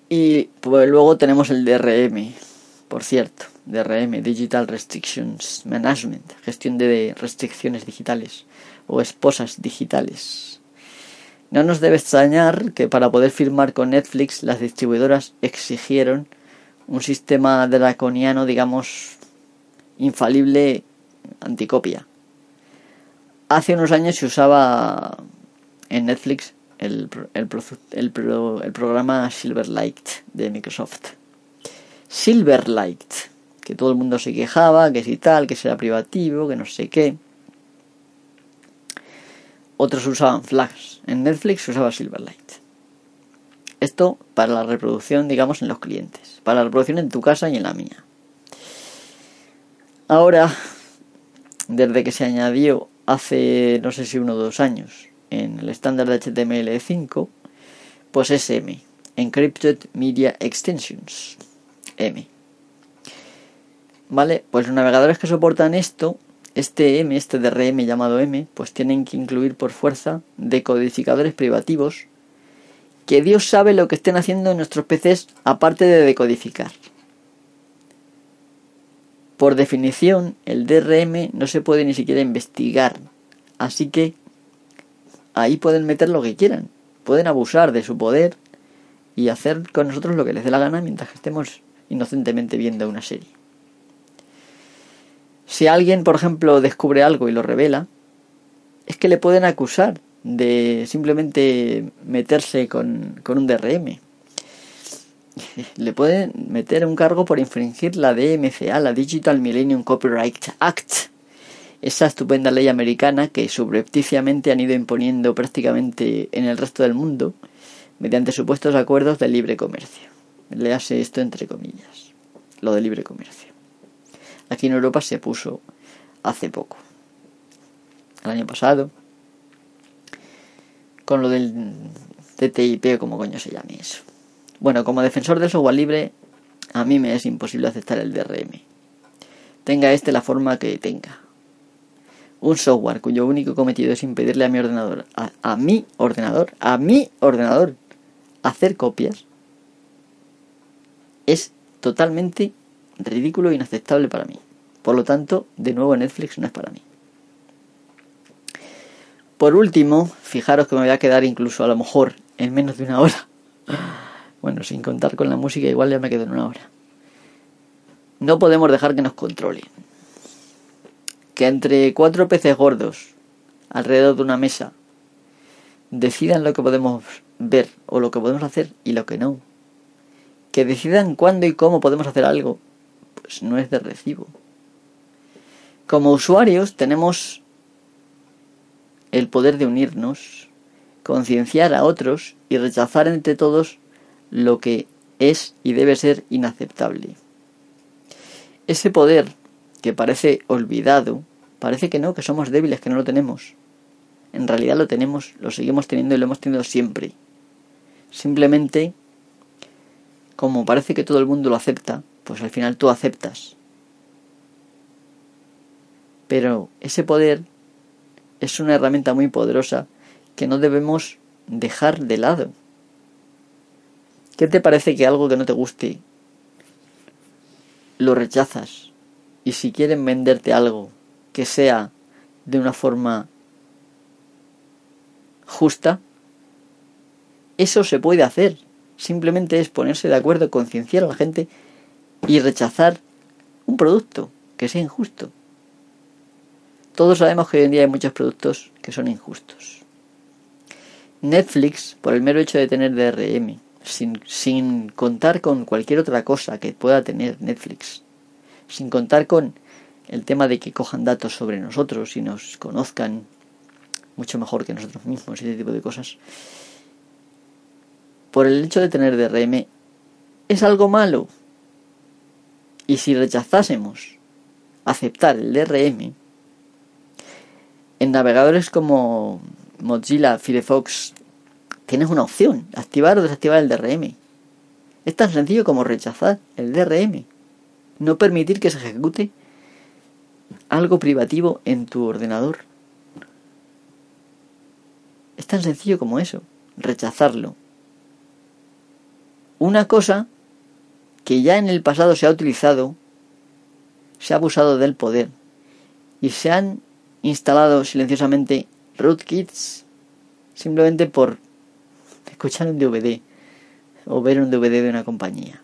Y pues luego tenemos el DRM, por cierto, DRM, Digital Restrictions Management, gestión de restricciones digitales o esposas digitales. No nos debe extrañar que para poder firmar con Netflix las distribuidoras exigieron un sistema draconiano, digamos, infalible anticopia. Hace unos años se usaba en Netflix el, el, el, el programa Silverlight de Microsoft. Silverlight, que todo el mundo se quejaba, que si tal, que será privativo, que no sé qué. Otros usaban Flash. En Netflix se usaba Silverlight. Esto para la reproducción, digamos, en los clientes. Para la reproducción en tu casa y en la mía. Ahora desde que se añadió hace no sé si uno o dos años en el estándar de HTML5, pues es M, Encrypted Media Extensions, M. ¿Vale? Pues los navegadores que soportan esto, este M, este DRM llamado M, pues tienen que incluir por fuerza decodificadores privativos que Dios sabe lo que estén haciendo en nuestros PCs aparte de decodificar. Por definición, el DRM no se puede ni siquiera investigar. Así que ahí pueden meter lo que quieran. Pueden abusar de su poder y hacer con nosotros lo que les dé la gana mientras que estemos inocentemente viendo una serie. Si alguien, por ejemplo, descubre algo y lo revela, es que le pueden acusar de simplemente meterse con, con un DRM. le pueden meter un cargo por infringir la DMCA, la Digital Millennium Copyright Act, esa estupenda ley americana que subrepticiamente han ido imponiendo prácticamente en el resto del mundo mediante supuestos acuerdos de libre comercio. Le esto entre comillas, lo de libre comercio. Aquí en Europa se puso hace poco, el año pasado, con lo del TTIP, como coño se llame eso. Bueno, como defensor del software libre, a mí me es imposible aceptar el DRM. Tenga este la forma que tenga. Un software cuyo único cometido es impedirle a mi ordenador, a, mi ordenador, a mi ordenador, hacer copias, es totalmente ridículo e inaceptable para mí. Por lo tanto, de nuevo Netflix no es para mí. Por último, fijaros que me voy a quedar incluso a lo mejor en menos de una hora. Bueno, sin contar con la música, igual ya me quedo en una hora. No podemos dejar que nos controlen. Que entre cuatro peces gordos, alrededor de una mesa, decidan lo que podemos ver o lo que podemos hacer y lo que no. Que decidan cuándo y cómo podemos hacer algo, pues no es de recibo. Como usuarios tenemos el poder de unirnos, concienciar a otros y rechazar entre todos lo que es y debe ser inaceptable. Ese poder que parece olvidado, parece que no, que somos débiles, que no lo tenemos. En realidad lo tenemos, lo seguimos teniendo y lo hemos tenido siempre. Simplemente, como parece que todo el mundo lo acepta, pues al final tú aceptas. Pero ese poder es una herramienta muy poderosa que no debemos dejar de lado. ¿Qué te parece que algo que no te guste lo rechazas? Y si quieren venderte algo que sea de una forma justa, eso se puede hacer. Simplemente es ponerse de acuerdo, concienciar a la gente y rechazar un producto que sea injusto. Todos sabemos que hoy en día hay muchos productos que son injustos. Netflix, por el mero hecho de tener DRM, sin, sin contar con cualquier otra cosa que pueda tener Netflix, sin contar con el tema de que cojan datos sobre nosotros y nos conozcan mucho mejor que nosotros mismos y ese tipo de cosas, por el hecho de tener DRM, es algo malo. Y si rechazásemos aceptar el DRM, en navegadores como Mozilla, Firefox, tienes una opción, activar o desactivar el DRM. Es tan sencillo como rechazar el DRM. No permitir que se ejecute algo privativo en tu ordenador. Es tan sencillo como eso, rechazarlo. Una cosa que ya en el pasado se ha utilizado, se ha abusado del poder y se han instalado silenciosamente rootkits simplemente por escuchar un DVD o ver un DVD de una compañía.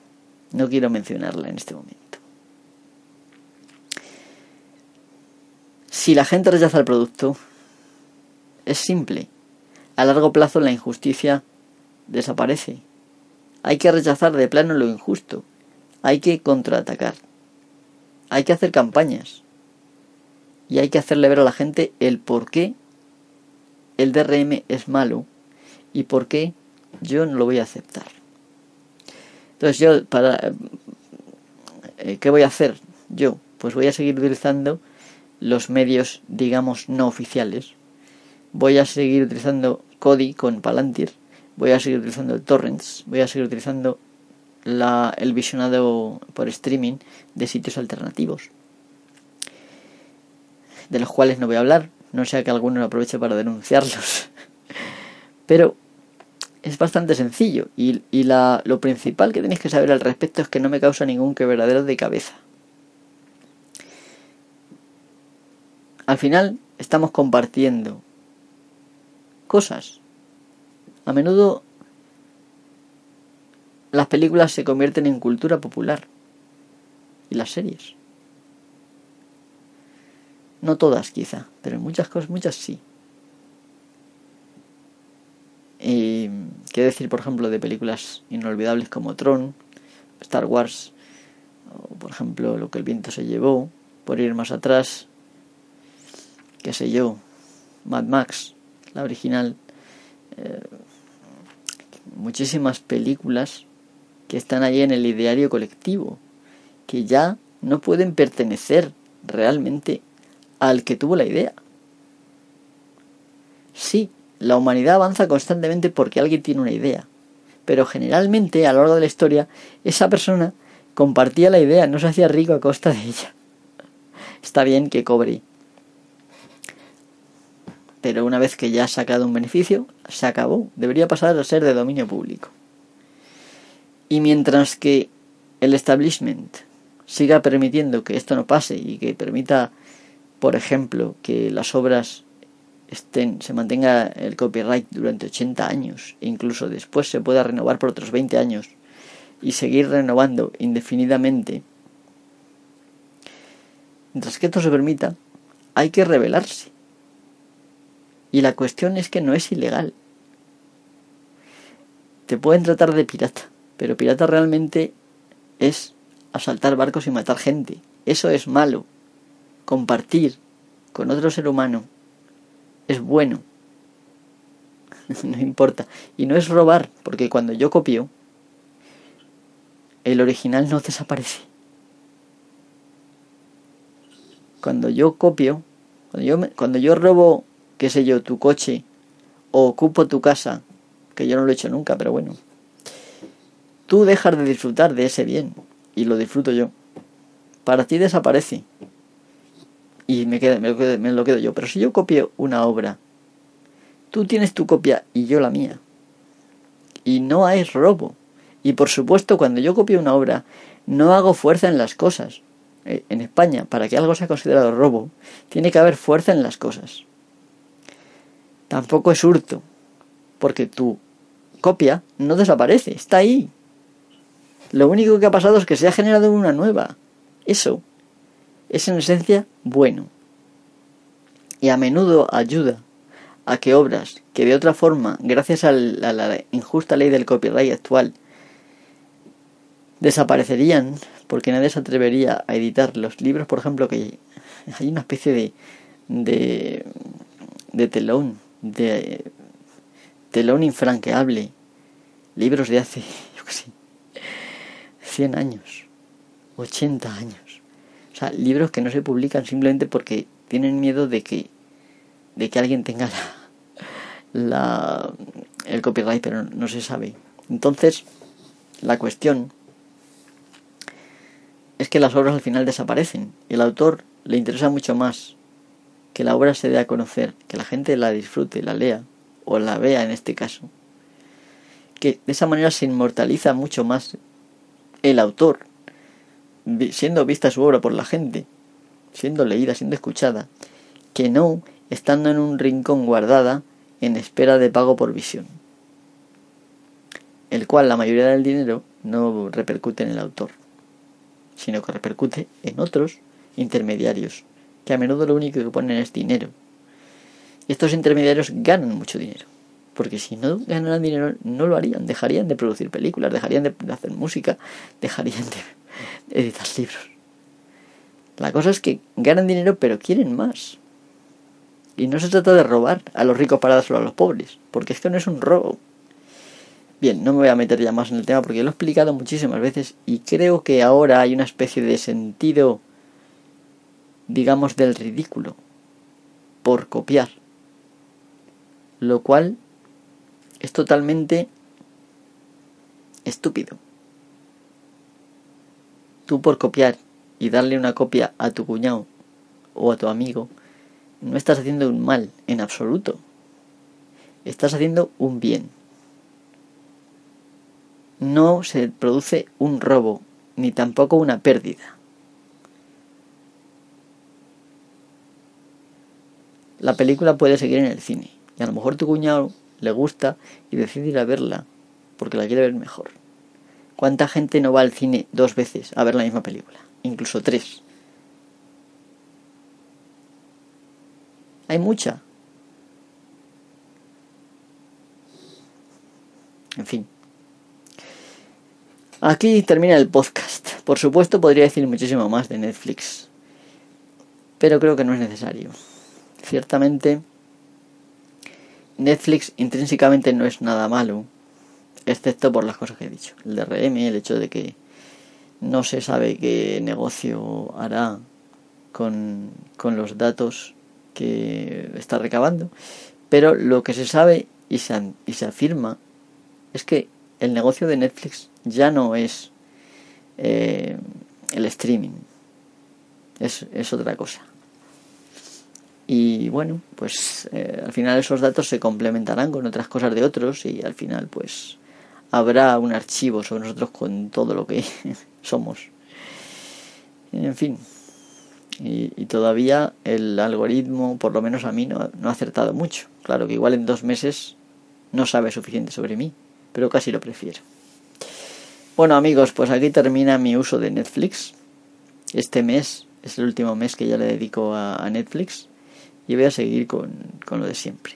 No quiero mencionarla en este momento. Si la gente rechaza el producto, es simple. A largo plazo la injusticia desaparece. Hay que rechazar de plano lo injusto. Hay que contraatacar. Hay que hacer campañas y hay que hacerle ver a la gente el por qué el DRM es malo y por qué yo no lo voy a aceptar. Entonces yo para eh, ¿qué voy a hacer yo? Pues voy a seguir utilizando los medios digamos no oficiales. Voy a seguir utilizando Kodi con Palantir, voy a seguir utilizando el torrents, voy a seguir utilizando la, el visionado por streaming de sitios alternativos de los cuales no voy a hablar, no sea que alguno aproveche para denunciarlos. Pero es bastante sencillo y, y la, lo principal que tenéis que saber al respecto es que no me causa ningún quebradero de cabeza. Al final estamos compartiendo cosas. A menudo las películas se convierten en cultura popular y las series. No todas quizá, pero muchas cosas, muchas sí. Y qué decir, por ejemplo, de películas inolvidables como Tron, Star Wars, o por ejemplo, Lo que el viento se llevó, por ir más atrás, qué sé yo, Mad Max, la original, eh, muchísimas películas que están ahí en el ideario colectivo, que ya no pueden pertenecer realmente al que tuvo la idea. Sí, la humanidad avanza constantemente porque alguien tiene una idea, pero generalmente a lo largo de la historia esa persona compartía la idea, no se hacía rico a costa de ella. Está bien que cobre. Pero una vez que ya ha sacado un beneficio, se acabó. Debería pasar a ser de dominio público. Y mientras que el establishment siga permitiendo que esto no pase y que permita, por ejemplo, que las obras estén, se mantenga el copyright durante 80 años e incluso después se pueda renovar por otros 20 años y seguir renovando indefinidamente. Mientras que esto se permita, hay que rebelarse. Y la cuestión es que no es ilegal. Te pueden tratar de pirata, pero pirata realmente es asaltar barcos y matar gente. Eso es malo. Compartir con otro ser humano es bueno. no importa. Y no es robar, porque cuando yo copio, el original no desaparece. Cuando yo copio, cuando yo, cuando yo robo, qué sé yo, tu coche o ocupo tu casa, que yo no lo he hecho nunca, pero bueno, tú dejas de disfrutar de ese bien y lo disfruto yo. Para ti desaparece y me, queda, me, lo quedo, me lo quedo yo. Pero si yo copio una obra, tú tienes tu copia y yo la mía. Y no hay robo. Y por supuesto, cuando yo copio una obra, no hago fuerza en las cosas. Eh, en España, para que algo sea considerado robo, tiene que haber fuerza en las cosas. Tampoco es hurto, porque tu copia no desaparece, está ahí. Lo único que ha pasado es que se ha generado una nueva. Eso es en esencia bueno. Y a menudo ayuda a que obras que de otra forma, gracias a la injusta ley del copyright actual, desaparecerían porque nadie se atrevería a editar los libros, por ejemplo, que hay una especie de, de, telón, de telón infranqueable, libros de hace, yo sé, 100 años, 80 años. O sea, libros que no se publican simplemente porque tienen miedo de que, de que alguien tenga la, la, el copyright, pero no se sabe. Entonces, la cuestión es que las obras al final desaparecen y el autor le interesa mucho más que la obra se dé a conocer, que la gente la disfrute, la lea o la vea en este caso, que de esa manera se inmortaliza mucho más el autor, siendo vista su obra por la gente, siendo leída, siendo escuchada, que no estando en un rincón guardada en espera de pago por visión, el cual la mayoría del dinero no repercute en el autor sino que repercute en otros intermediarios, que a menudo lo único que ponen es dinero. Estos intermediarios ganan mucho dinero, porque si no ganaran dinero no lo harían, dejarían de producir películas, dejarían de hacer música, dejarían de editar libros. La cosa es que ganan dinero pero quieren más. Y no se trata de robar a los ricos para dárselo a los pobres, porque esto no es un robo, Bien, no me voy a meter ya más en el tema porque lo he explicado muchísimas veces y creo que ahora hay una especie de sentido, digamos, del ridículo por copiar. Lo cual es totalmente estúpido. Tú por copiar y darle una copia a tu cuñado o a tu amigo, no estás haciendo un mal en absoluto. Estás haciendo un bien no se produce un robo, ni tampoco una pérdida. La película puede seguir en el cine, y a lo mejor tu cuñado le gusta y decide ir a verla porque la quiere ver mejor. ¿Cuánta gente no va al cine dos veces a ver la misma película? Incluso tres. Hay mucha. En fin. Aquí termina el podcast. Por supuesto podría decir muchísimo más de Netflix, pero creo que no es necesario. Ciertamente, Netflix intrínsecamente no es nada malo, excepto por las cosas que he dicho. El DRM, el hecho de que no se sabe qué negocio hará con, con los datos que está recabando, pero lo que se sabe y se, y se afirma es que el negocio de Netflix ya no es eh, el streaming. Es, es, otra cosa. Y bueno, pues eh, al final esos datos se complementarán con otras cosas de otros y al final pues habrá un archivo sobre nosotros con todo lo que somos. En fin, y, todavía el algoritmo, por lo menos a mí, no, no ha acertado mucho. Claro que igual en dos meses no sabe suficiente sobre mí, pero casi lo prefiero. Bueno amigos, pues aquí termina mi uso de Netflix. Este mes es el último mes que ya le dedico a, Netflix y voy a seguir con, con lo de siempre.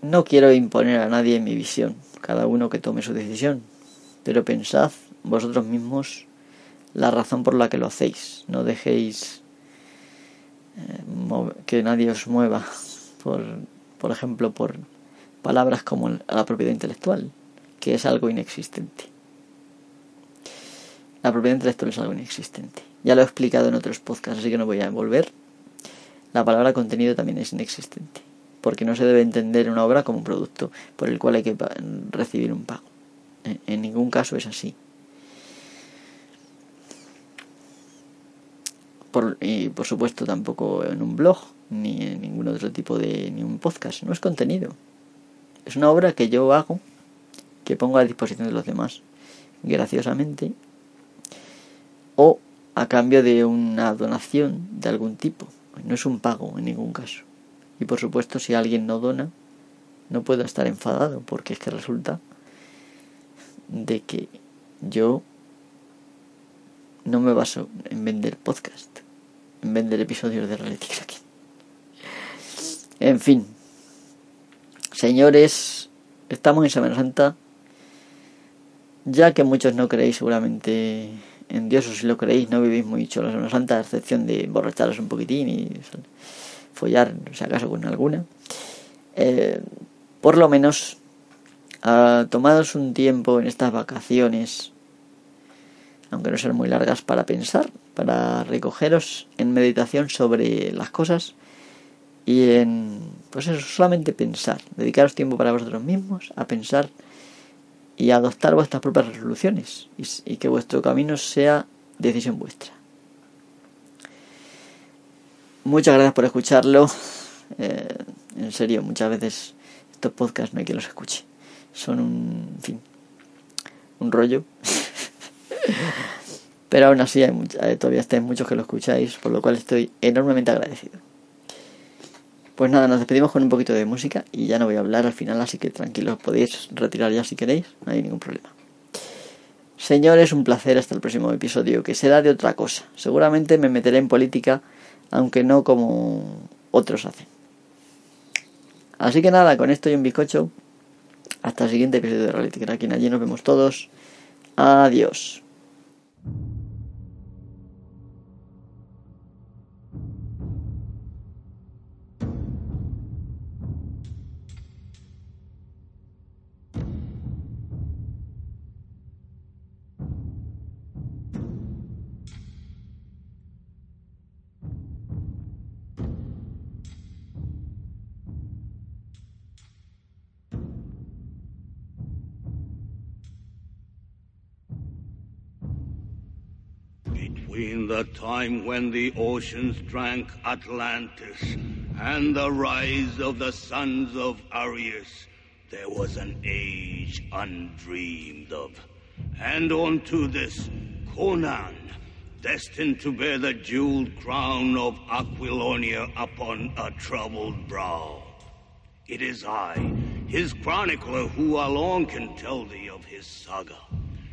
No quiero imponer a nadie mi visión, cada uno que tome su decisión, pero pensad vosotros mismos la razón por la que lo hacéis. No dejéis eh, que nadie os mueva, por, por ejemplo, por palabras como la propiedad intelectual, que es algo inexistente. La propiedad intelectual es algo inexistente. Ya lo he explicado en otros podcasts, así que no voy a volver. La palabra contenido también es inexistente, porque no se debe entender una obra como un producto por el cual hay que recibir un pago. En ningún caso es así. y por supuesto tampoco en un blog ni en ningún otro tipo de ni un podcast no es contenido es una obra que yo hago que pongo a disposición de los demás graciosamente o a cambio de una donación de algún tipo no es un pago en ningún caso y por supuesto si alguien no dona no puedo estar enfadado porque es que resulta de que yo no me baso en vender podcast en vender episodios de Reality Cracking. En fin, señores, estamos en Semana Santa. Ya que muchos no creéis seguramente en Dios, o si lo creéis, no vivís mucho la Semana Santa, a excepción de borracharos un poquitín y follar, si acaso, con alguna. Eh, por lo menos, uh, tomados un tiempo en estas vacaciones aunque no sean muy largas, para pensar, para recogeros en meditación sobre las cosas y en, pues eso, solamente pensar, dedicaros tiempo para vosotros mismos, a pensar y adoptar vuestras propias resoluciones y, que vuestro camino sea decisión vuestra. Muchas gracias por escucharlo. Eh, en serio, muchas veces estos podcasts no hay quien los escuche. Son un, en fin, un rollo. Pero aún así hay todavía estáis muchos que lo escucháis, por lo cual estoy enormemente agradecido. Pues nada, nos despedimos con un poquito de música y ya no voy a hablar al final, así que tranquilos, podéis retirar ya si queréis, no hay ningún problema. Señores, un placer hasta el próximo episodio, que será de otra cosa. Seguramente me meteré en política, aunque no como otros hacen. Así que nada, con esto y un bizcocho. Hasta el siguiente episodio de Reality Cracking. Allí nos vemos todos. Adiós. The time when the oceans drank Atlantis and the rise of the sons of Arius, there was an age undreamed of. And unto this, Conan, destined to bear the jeweled crown of Aquilonia upon a troubled brow. It is I, his chronicler, who alone can tell thee of his saga.